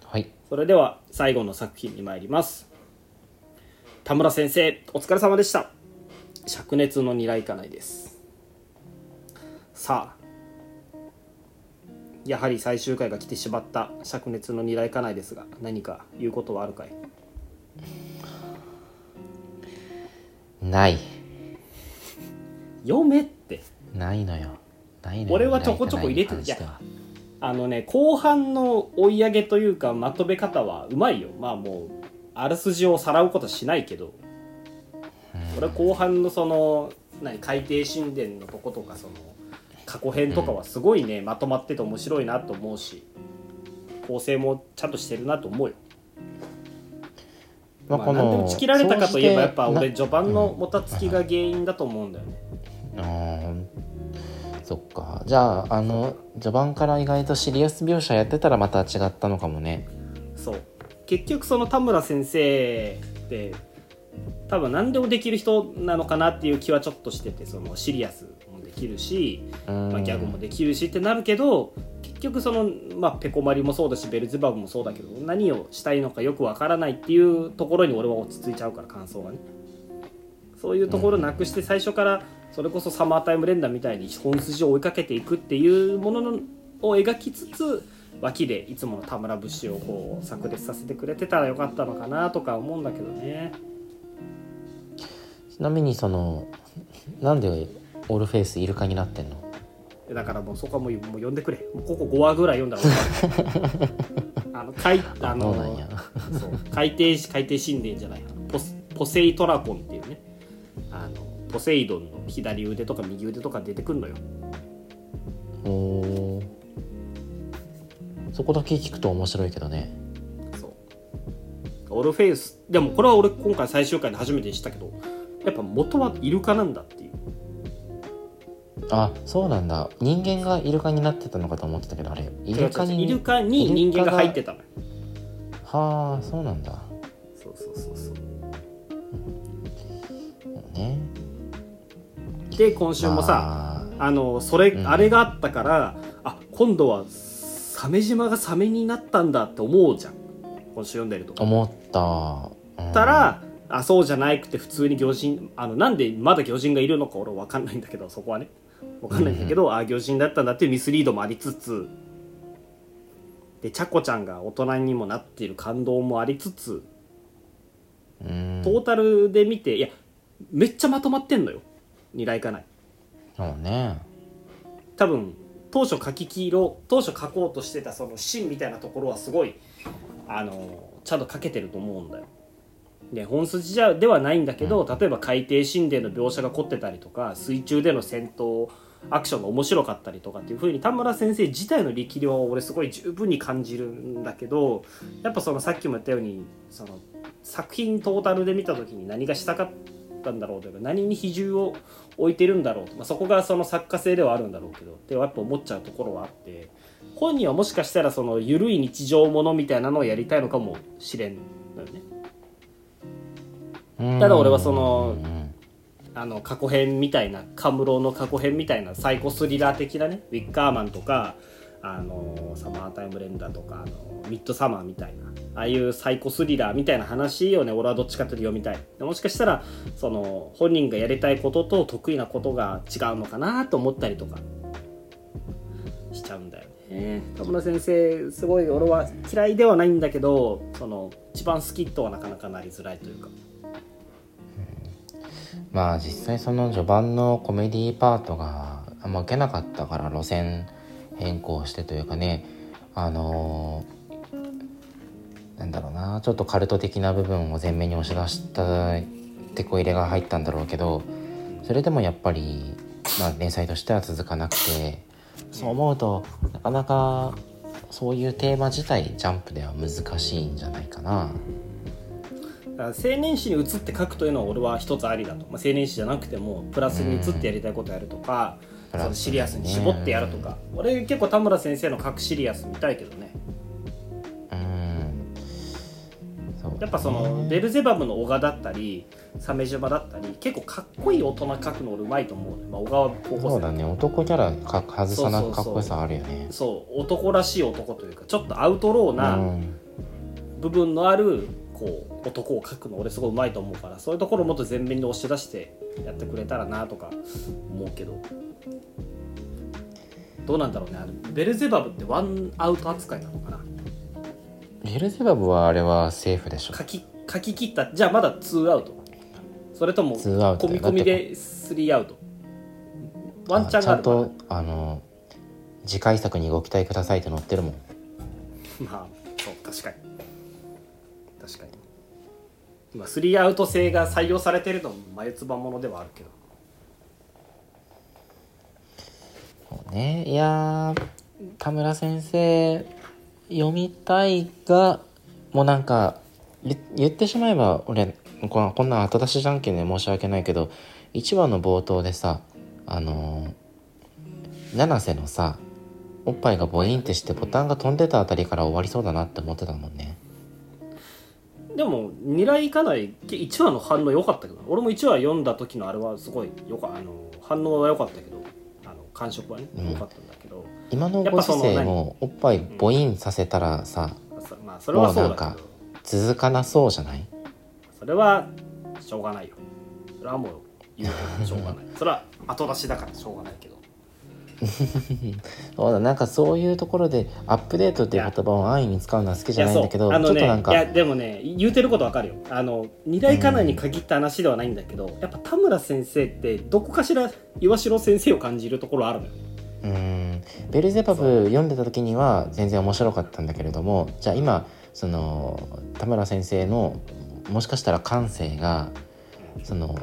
A: はい。
B: それでは最後の作品に参ります。田村先生お疲れ様でした。灼熱の二来家内ですさあやはり最終回が来てしまった灼熱の二来家内ですが何か言うことはあるかい？
A: ない。
B: 読めって。
A: ないのよ。ないのよ。
B: 俺はちょこちょこ入れてる。
A: ないに関しては
B: あのね後半の追い上げというかまとめ方はうまいよ。まあもうあらすじをさらうことはしないけど。俺は後半のその何海底神殿のとことかその過去編とかはすごいね、まとまってて面白いなと思うし構成もちゃんとしてるなと思うよ。
A: まあこ
B: まあ、何でも
A: の
B: ちきられたかといえばやっぱ俺序盤のもたつきが原因だと思うんだよね、
A: そっか。じゃああの序盤から意外とシリアス描写やってたらまた違ったのかもね。
B: そう。結局その田村先生って多分何でもできる人なのかなっていう気はちょっとしててそのシリアスきるし、
A: うん。
B: まあ、ギャグもできるしってなるけど結局その、まあ、ペコマリもそうだしベルゼバブもそうだけど何をしたいのかよくわからないっていうところに俺は落ち着いちゃうから感想がね。そういうところなくして最初からそれこそサマータイム連打みたいに本筋を追いかけていくっていうもののを描きつつ脇でいつもの田村節をこう炸裂させてくれてたらよかったのかなとか思うんだけどね。
A: ちなみにそのなんでオールフェイスイルカになってんの？
B: だからもうそこはもうもう読んでくれ。ここ5話ぐらい読んだら あの海あの
A: そう
B: 海底海底神殿じゃない。ポスポセイトラコンっていうね。あのポセイドンの左腕とか右腕とか出てくるのよ。
A: おー。そこだけ聞くと面白いけどね。
B: そう。オルフェイスでもこれは俺今回最終回で初めて知ったけどやっぱ元はイルカなんだって
A: あそうなんだ。人間がイルカになってたのかと思ってたけどあれ。イルカに
B: イルカに人間が入ってたの。よ
A: はあそうなんだ。
B: そうそうそうそう。
A: ね。
B: で今週もさ
A: あ
B: あのそれ、
A: うん。
B: あれがあったからあ今度は鮫島がサメになったんだって思うじゃん。今週読んでると。
A: ー思った。うん。
B: たら、あそうじゃなくて普通に魚人あのなんでまだ魚人がいるのか俺は分かんないんだけどそこはね分かんないんだけど、あ魚人だったんだっていうミスリードもありつつ。でちゃこちゃんが大人にもなっている感動もありつつ
A: うん。
B: トータルで見ていやめっちゃまとまってんのよ。二来かない
A: そうね。
B: 多分当初書き黄色当初書こうとしてたその芯みたいなところはすごいあのちゃんと書けてると思うんだよ。で本筋じゃではないんだけど、例えば海底神殿の描写が凝ってたりとか水中での戦闘アクションが面白かったりとかっていう風に田村先生自体の力量は俺すごい十分に感じるんだけどやっぱそのさっきも言ったようにその作品トータルで見た時に何がしたかったんだろうというか何に比重を置いてるんだろうと、まあ、そこがその作家性ではあるんだろうけどってやっぱ思っちゃうところはあって本人はもしかしたらその緩い日常ものみたいなのをやりたいのかもしれんのよね。
A: うん。
B: ただ俺はその
A: うん。
B: あの過去編みたいなカムロの過去編みたいなサイコスリラー的なねウィッカーマンとかあのサマータイムレンダーとかあのミッドサマーみたいなああいうサイコスリラーみたいな話をね俺はどっちかというと読みたい。でもしかしたらその本人がやりたいことと得意なことが違うのかなと思ったりとかしちゃうんだよね。田村先生すごい俺は嫌いではないんだけどその一番好きとはなかなかなりづらいというか
A: まあ実際その序盤のコメディパートがあんま受けなかったから路線変更してというかねあのーなんだろうなちょっとカルト的な部分を前面に押し出したてこ入れが入ったんだろうけどそれでもやっぱり、まあ、連載としては続かなくてそう思うとなかなかそういうテーマ自体ジャンプでは難しいんじゃないかな。
B: だから青年誌に移って書くというのは俺は一つありだと、まあ、青年誌じゃなくてもプラスに移ってやりたいことやるとか、
A: うん。
B: そのシリアスに絞ってやるとか、俺結構田村先生の書くシリアス見たいけどね。
A: うん。そう。
B: やっぱそのベルゼバブの小川だったり鮫島だったり結構かっこいい大人書くの俺うまいと思うね、まあ、小川高校生
A: そうだね。男キャラか外さな
B: そうそうそう
A: かっこよさあるよね。
B: そう。男らしい男というかちょっとアウトロー
A: う
B: なん。部分のあるこう男を描くの俺すごいうまいと思うからそういうところをもっと前面に押し出してやってくれたらなとか思うけど。どうなんだろうねあのベルゼバブってワンアウト扱いなのかな？
A: ベルゼバブはあれはセーフでしょ。
B: 書き書き切ったじゃあまだ2アウト。それとも
A: ツーアウト
B: 込み込みで3アウト。ワンチャン
A: ちゃん
B: があるかな
A: とあの次回作にご期待くださいって載ってるもん。
B: まあそう確かに今3アウト制が採用されてるのも眉唾ものではあるけど。
A: そうね。いや田村先生読みたいがもうなんか言ってしまえば俺こんこんな後出しじゃんけんで申し訳ないけど1話の冒頭でさあのー七瀬のさおっぱいがボインってしてボタンが飛んでたあたりから終わりそうだなって思ってたもんね。
B: でも二来かなり1話の反応良かったけど俺も1話読んだ時のあれはすごいよかあの反応は良かったけど。あの感触はね
A: うん。
B: 良かったんだけど、
A: 今のご時世もおっぱいボインさせたらさ
B: さまあそれはそうだ
A: もうなんか続かなそうじゃない？
B: それはしょうがないよ。それはもう言うしょうがない。それは後出しだからしょうがないけど
A: そうだなんかそういうところでアップデートっていう言葉を安易に使うのは好き
B: い
A: じゃないんだけどちょっとなんか
B: いやでもね言うてることわかるよ。あの二大家内に限った話ではないんだけど、やっぱ田村先生ってどこかしら岩城先生を感じるところあるのよ。
A: うーん。ベルゼバブ読んでた時には全然面白かったんだけれどもじゃあ今その田村先生のもしかしたら感性がその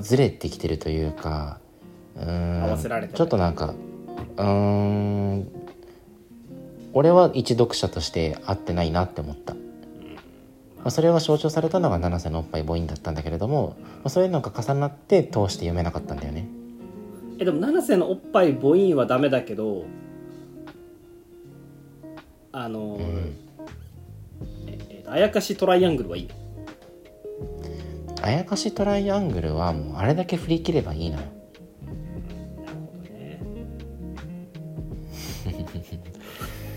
A: ずれてきてるというかうーん
B: 合わせられて
A: ちょっとなんかうーん俺は一読者として合ってないなって思った。まあ、それは象徴されたのが七瀬のおっぱい母音だったんだけれども、まあ、そういうのが重なって通して読めなかったんだよね。
B: えでも七瀬のおっぱい母音はダメだけどあの、
A: うん
B: ええあやかしトライアングルはいいの？
A: あやかしトライアングルはもうあれだけ振り切ればいいのよ。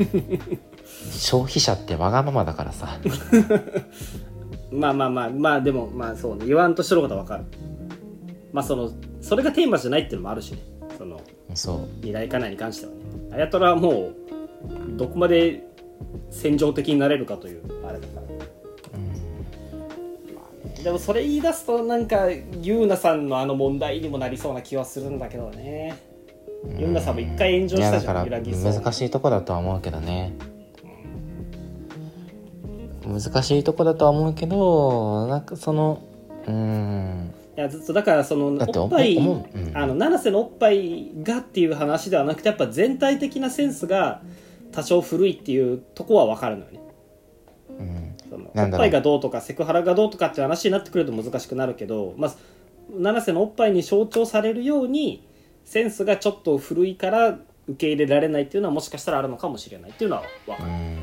A: 消費者ってわがままだからさ。
B: まあまあまあまあでもまあそうね。言わんとしてることはわかる。まあそのそれがテーマじゃないっていうのもあるしね。その
A: そう。
B: 二大家内に関してはね。あやとらはもうどこまで戦場的になれるかというあれだから。でもそれ言い出すとなんかゆうなさんのあの問題にもなりそうな気はするんだけどねゆうなさんも一回炎上したじゃん
A: 難しいとこだとは思うけどね。難しいとこだとは思うけどなんかそのうーん。
B: いやずっとだからそのおっぱい、
A: 思う。うん。
B: あの七瀬のおっぱいがっていう話ではなくてやっぱ全体的なセンスが多少古いっていうとこは分かるのよね。
A: うん。
B: そのおっぱいがどうとかセクハラがどうとかって話になってくると難しくなるけど、まあ、七瀬のおっぱいに象徴されるようにセンスがちょっと古いから受け入れられないっていうのはもしかしたらあるのかもしれないっていうのは分かる、
A: ね。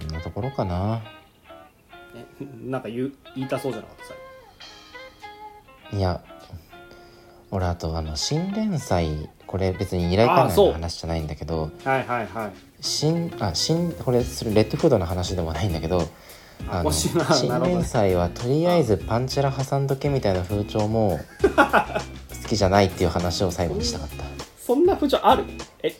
A: そんなところかな。
B: ね、なんか言う言いたそうじゃなかった？さ
A: いや俺あとあの新連載これ別に二来館
B: あそう
A: 内の話じゃないんだけど
B: はいはいはい。
A: 新あ新これそれレッドフードの話でもないんだけどあの新
B: なるほど。
A: 連載はとりあえずパンチラ挟んどけみたいな風潮も 好きじゃないっていう話を最後にしたかった。
B: そんな風潮ある？え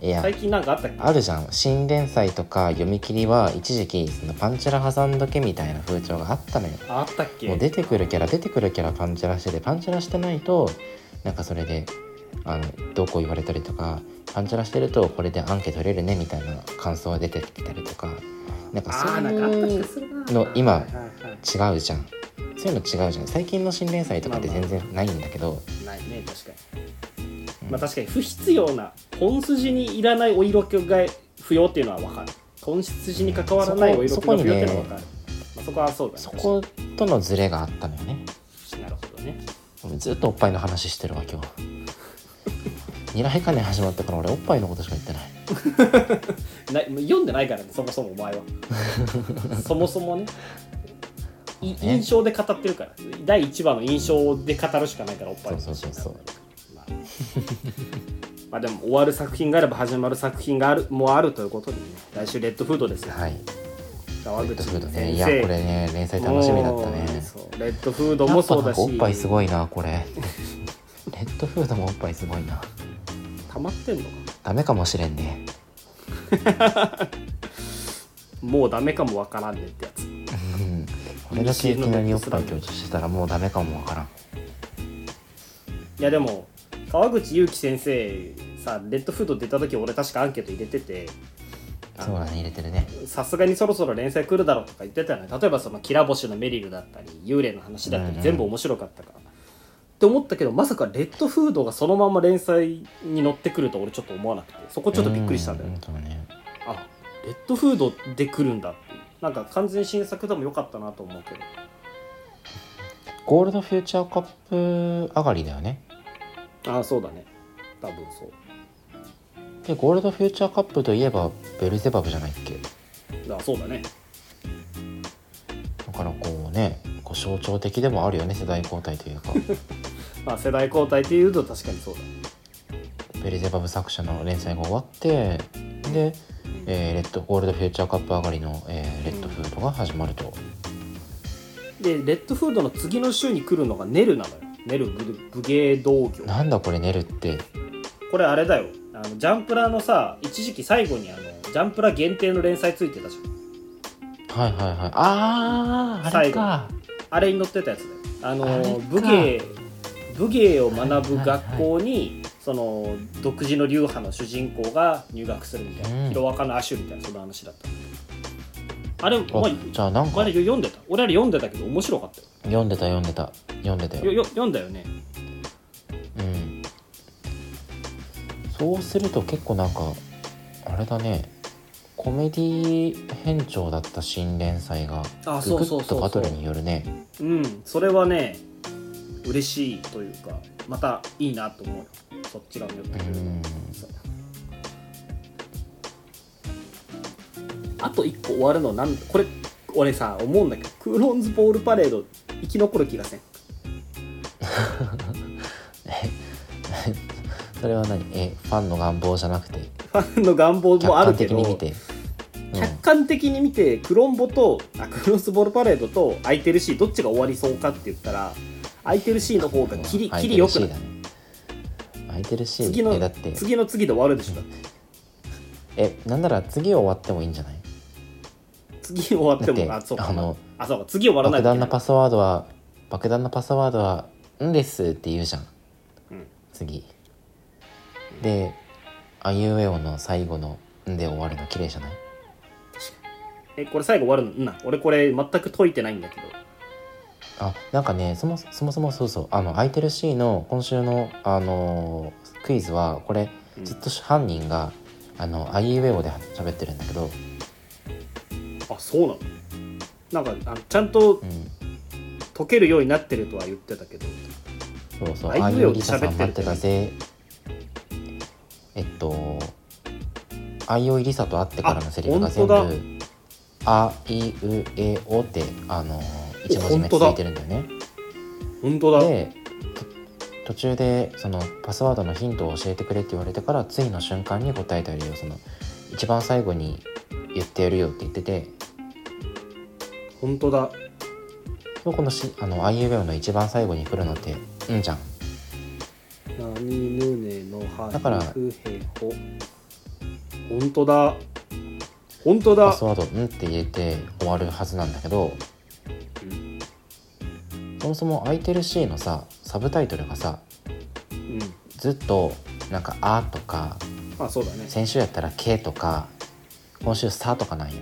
A: いや。
B: 最近なんかあったっけ？
A: あるじゃん。新連載とか読み切りは一時期そのパンチラ挟んどけみたいな風潮があったのよ。
B: あったっけ？
A: もう出てくるキャラ出てくるキャラパンチラしててパンチラしてないとなんかそれであのどうこう言われたりとかパンチラしてるとこれでアンケ取れるねみたいな感想が出てきたりとかなんかそういうの今違うじゃん。そういうの違うじゃん。最近の新連載とかって全然ないんだけど、
B: ないね確かに。まあ確かに不必要な本筋にいらないお色気が不要っていうのは分かる。本筋に関わらないお色気が不要っていうのは分かる。まあ、そこはそうだね。
A: そことのズレがあったのよね。
B: なるほどね。
A: ずっとおっぱいの話してるわ今日。二来かね始まったから俺おっぱいのことしか言ってない
B: な読んでないからねそもそもお前は。そもそもね。印象で語ってるから。第1話の印象で語るしかないからおっぱいの
A: そうそうそうそう。
B: まあ。まあでも終わる作品があれば始まる作品があるもうあるということでね。来週レッドフードですよ。
A: はい。
B: 川口
A: レッドフード
B: 先生。
A: ねいやこれね連載楽しみだったね。
B: レッドフードもそうだし。
A: おっぱいすごいなこれ。レッドフードもおっぱいすごいな。
B: 溜まってんのか
A: ダメかもしれんね。
B: もうダメかもわからんねってやつ。
A: うん。これだけいきなりおっぱい強調してたらもうダメかもわからん。
B: いやでも川口祐希先生さレッドフード出た時俺確かアンケート入れてて
A: そうだね入れてるね。
B: さすがにそろそろ連載来るだろうとか言ってたよね。例えばそのキラ星のメリルだったり幽霊の話だった
A: うんうん。
B: り全部面白かったから、って思ったけどまさかレッドフードがそのまま連載に乗ってくると俺ちょっと思わなくてそこちょっとびっくりしたんだよね。
A: ね。
B: あレッドフードで来るんだっていう。なんか完全新作でもよかったなと思うけど。
A: ゴールドフューチャーカップ上がりだよね。
B: ああそうだね。多分そう。
A: でゴールドフューチャーカップといえばベルゼバブじゃないっけ？
B: あそうだね
A: だからこうねこう象徴的でもあるよね世代交代というか。
B: まあ世代交代っていうと確かにそうだ。
A: ベルゼバブ作者の連載が終わってで、えーレッドゴールドフューチャーカップ上がりの、えーレッドフードが始まると。
B: でレッドフードの次の週に来るのがネルなのよ。ネル武武芸道業。
A: なんだこれ寝るって。
B: これあれだよ。あのジャンプラのさ一時期最後にあのジャンプラ限定の連載ついてたじゃん
A: はいはいはい。あああれ
B: 最
A: か。
B: あれに載ってたやつだよ。あの武芸武芸を学ぶ学校に、その独自の流派の主人公が入学するみたいな、
A: うん。
B: ヒロアカのアシュみたいなそんな話だった。あれ、まあ、
A: あじゃあなんか。
B: あれ読んでた？俺あれ読んでたけど面白かったよ。
A: 読んでた読んでた。読んでたよ。
B: よよ読んだよね。
A: うん。そうすると結構なんかあれだねコメディ編長だった新連載が
B: あ
A: ググッ
B: そうそうそう。そう
A: とバトルによるね。
B: うんそれはね嬉しいというかまたいいなと思う。よそっちが読ん
A: う
B: でくれる
A: ん。
B: そうあと1個終わるのなんこれ俺さ思うんだけどクーロンズボールパレード生き残る気がせん。
A: それは何？えファンの願望じゃなくて？
B: ファンの願望
A: 客
B: もあるけど
A: 観的に見て、
B: 客観的に見てクロンボとあクーロンズボールパレードと空いてる C どっちが終わりそうかって言ったら空いてる C の方がキリキリよくな
A: 空いてるし
B: 次の
A: えだって。
B: 次の次で終わるでしょ？だって
A: えなんなら次終わってもいいんじゃない？
B: 次終わってもあそうか。
A: あの
B: あそうか。次終わらない。
A: 爆弾のパスワードは爆弾のパスワードは「んです」って言うじゃん。
B: うん。
A: 次。で「あいうえお」の最後の「ん」で終わるの綺麗じゃない？
B: えこれ最後終わるの？うんな俺これ全く解いてないんだけど。
A: あなんかねそもそもそもそうそう。あの空いてる C の今週の、あのークイズはこれ
B: うん。
A: ずっと犯人が「あのあいうえお」で喋ってるんだけど、
B: あそうなの？なんかあのちゃんと
A: うん、
B: 解けるようになってるとは言ってたけど。
A: そうそう。
B: あいうえお
A: あいうりささん
B: 喋ってる
A: 待ってたぜえっとあいういりさと会ってからのセリフが全部
B: あ
A: いうえおってあの一文字目
B: 本当だ。
A: 続いてるんだよね。
B: 本当だ。
A: でと途中でそのパスワードのヒントを教えてくれって言われてから次の瞬間に答えてやるよ。その一番最後に言ってやるよって言ってて。
B: 本当だ。
A: このしあのあいうえおの一番最後に来るのって「ん」じゃん。
B: なにぬねのは
A: だから
B: 本当だ本当だ。
A: パスワード「ん」って入れて終わるはずなんだけど
B: うん
A: そもそも空いてる C のさサブタイトルがさ
B: うん
A: ずっとなんか「あ」とか
B: まあそうだね。
A: 先週やったら「け」とか今週「さ」とかなんよ。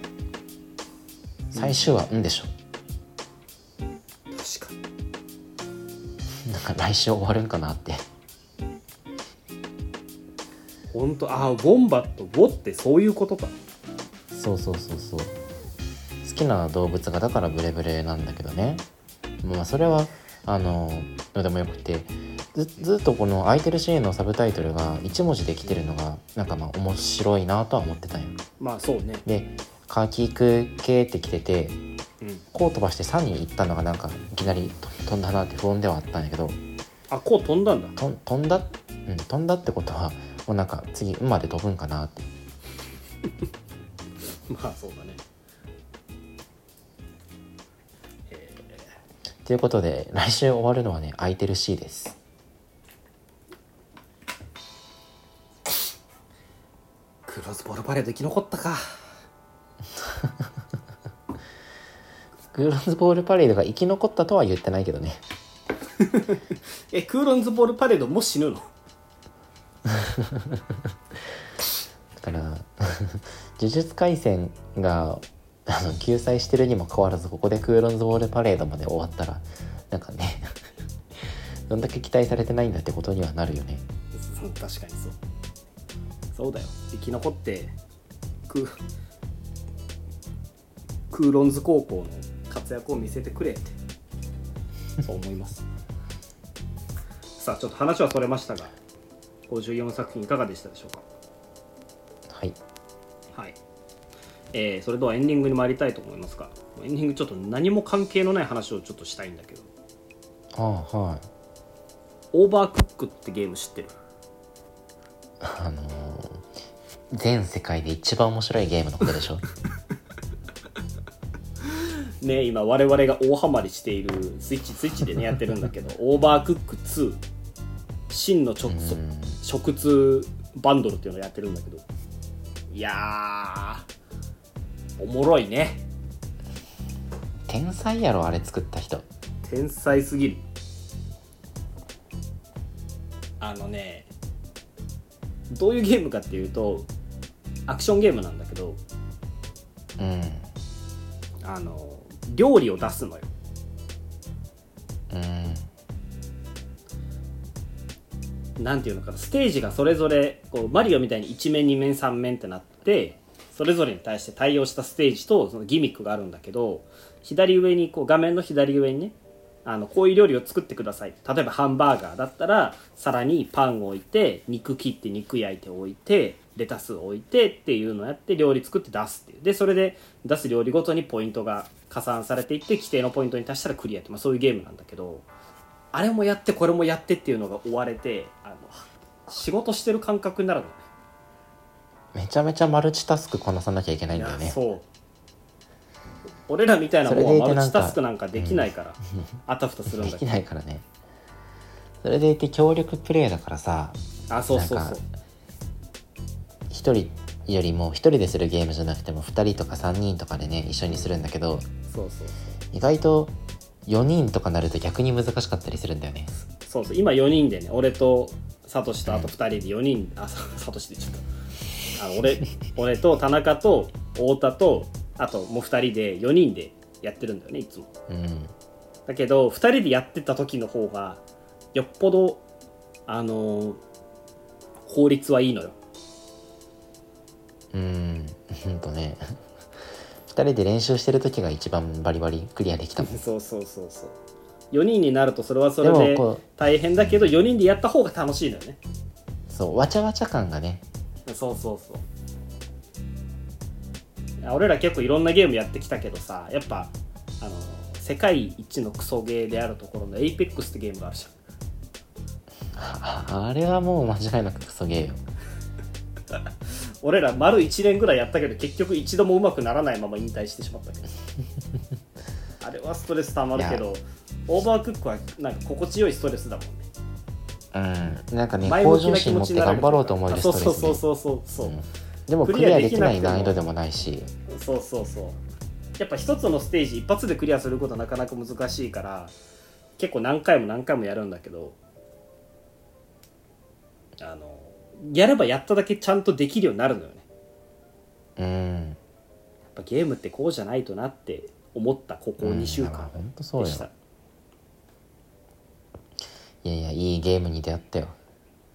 A: 最終は「ん」でしょ。
B: 確かに。
A: なんか来週終わるんかなって。
B: 本当あウォンバットウォってそういうことか
A: そうそうそうそう。好きな動物がだからブレブレなんだけどね。まあそれはあのどうでもよくて。ずずっとこの空いてるシーンのサブタイトルが1文字で来てるのがなんかまあ面白いなとは思ってたんよ。
B: まあそうね。
A: で「カキク系」って来てて
B: うん。
A: こう飛ばして3に行ったのがなんかいきなりと飛んだなって不穏ではあったんやけど。
B: あこう飛んだんだ。
A: と飛んだ、うん、飛んだってことはもうなんか次「ん」まで飛ぶんかなって
B: まあそうだね。
A: ということで来週終わるのはね空いてる C です。
B: クロスボールパレード生き残ったか。
A: クーロンズボールパレードが生き残ったとは言ってないけどね。
B: えクーロンズボールパレードもう死ぬの？
A: だから呪術廻戦があの救済してるにもかかわらずここでクーロンズボールパレードまで終わったらなんかね どんだけ期待されてないんだってことにはなるよね。
B: 確かにそう。そうだよ。生き残ってクークーロンズ高校の活躍を見せてくれってそう思います。さあちょっと話はそれましたが54作品いかがでしたでしょうか？
A: はい
B: はい、えーそれではエンディングに参りたいと思いますがエンディングちょっと何も関係のない話をちょっとしたいんだけど。
A: ああはい。
B: オーバークックってゲーム知ってる？
A: あのー全世界で一番面白いゲームのことでしょ？
B: ね今我々が大ハマりしているスイッチスイッチでねやってるんだけど オーバークック2真の直
A: うん。
B: 食通バンドルっていうのをやってるんだけどいやーおもろいね。
A: 天才やろあれ作った人。
B: 天才すぎる。あのねどういうゲームかっていうとアクションゲームなんだけど
A: うん。
B: あの料理を出すのよ。
A: うん
B: なんていうのかなステージがそれぞれこうマリオみたいに1面2面3面ってなってそれぞれに対して対応したステージとそのギミックがあるんだけど左上にこう画面の左上にねあのこういう料理を作ってください。例えばハンバーガーだったらさらにパンを置いて肉切って肉焼いて置いてレタスを置いてっていうのをやって料理作って出すっていう。でそれで出す料理ごとにポイントが加算されていって規定のポイントに達したらクリアって、まあ、そういうゲームなんだけどあれもやってこれもやってっていうのが追われてあの仕事してる感覚になるのね。
A: めちゃめちゃマルチタスクこなさなきゃいけないんだよね。
B: そう。俺らみたいなもんはマルチタスクなんかできないから、あたふたするん
A: でき
B: だけど。
A: ないからね。それでいて協力プレイだからさ
B: あそうそうそう。
A: 一人よりも一人でするゲームじゃなくても二人とか三人とかでね一緒にするんだけど
B: そうそう。
A: 意外と4人とかなると逆に難しかったりするんだよね。
B: そうそう。今4人でね俺とサトシとあと2人で4人、あさ サトシでちょっと。あ俺 俺と田中と太田とあともう2人で4人でやってるんだよねいつも。
A: うん。
B: だけど2人でやってた時の方がよっぽどあのー効率はいいのよ。
A: うん。ほんとね。二人で練習してる時が一番バリバリクリアできたもん。
B: そうそうそうそう。4人になるとそれはそれで大変だけど4人でやった方が楽しいのよね。
A: そうわちゃわちゃ感がね。
B: そうそうそう。俺ら結構いろんなゲームやってきたけどさやっぱあの世界一のクソゲーであるところの APEX ってゲームがあるじ
A: ああれはもう間違いなくクソゲーよ。
B: ゃ ん俺ら丸1年ぐらいやったけど結局一度もうまくならないまま引退してしまったけど。あれはストレスたまるけどオーバークックはなんか心地よいストレスだもんね。
A: うん。なんかね
B: 前
A: 向上心持って頑張ろうと思えるストレス、ね、
B: そうそうそうそうそう、
A: う。ん。でもクリアできない難易度でもないし。
B: そうそうそう。やっぱ一つのステージ一発でクリアすることはなかなか難しいから結構何回も何回もやるんだけどあのやればやっただけちゃんとできるようになるのよね。
A: うん。
B: やっぱゲームってこうじゃないとなって思ったここ2週間でした、
A: いやいやいいゲームに出会ったよ。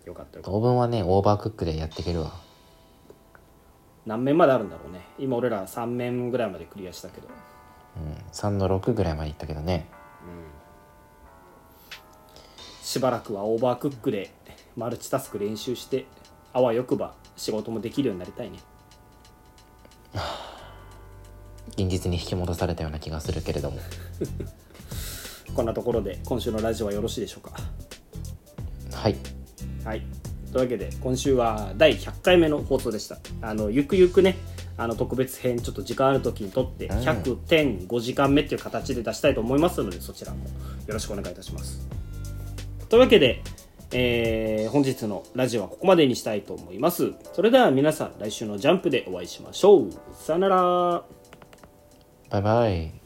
B: よかったよ。かった
A: 当分はねオーバークックでやっていけるわ。
B: 何面まであるんだろうね。今俺ら3面ぐらいまでクリアしたけど。
A: うん3の6ぐらいまでいったけどね。
B: しばらくはオーバークックでマルチタスク練習してあわよくば仕事もできるようになりたいね。
A: 現実に引き戻されたような気がするけれども。
B: こんなところで今週のラジオはよろしいでしょうか？
A: はい。
B: はい。というわけで今週は第100回目の放送でした。あのゆくゆくねあの特別編ちょっと時間ある時にとって
A: うん。
B: 100.5時間目っていう形で出したいと思いますのでそちらもよろしくお願いいたします。というわけで、えー本日のラジオはここまでにしたいと思います。それでは皆さん来週のジャンプでお会いしましょう。さよなら。
A: バイバイ。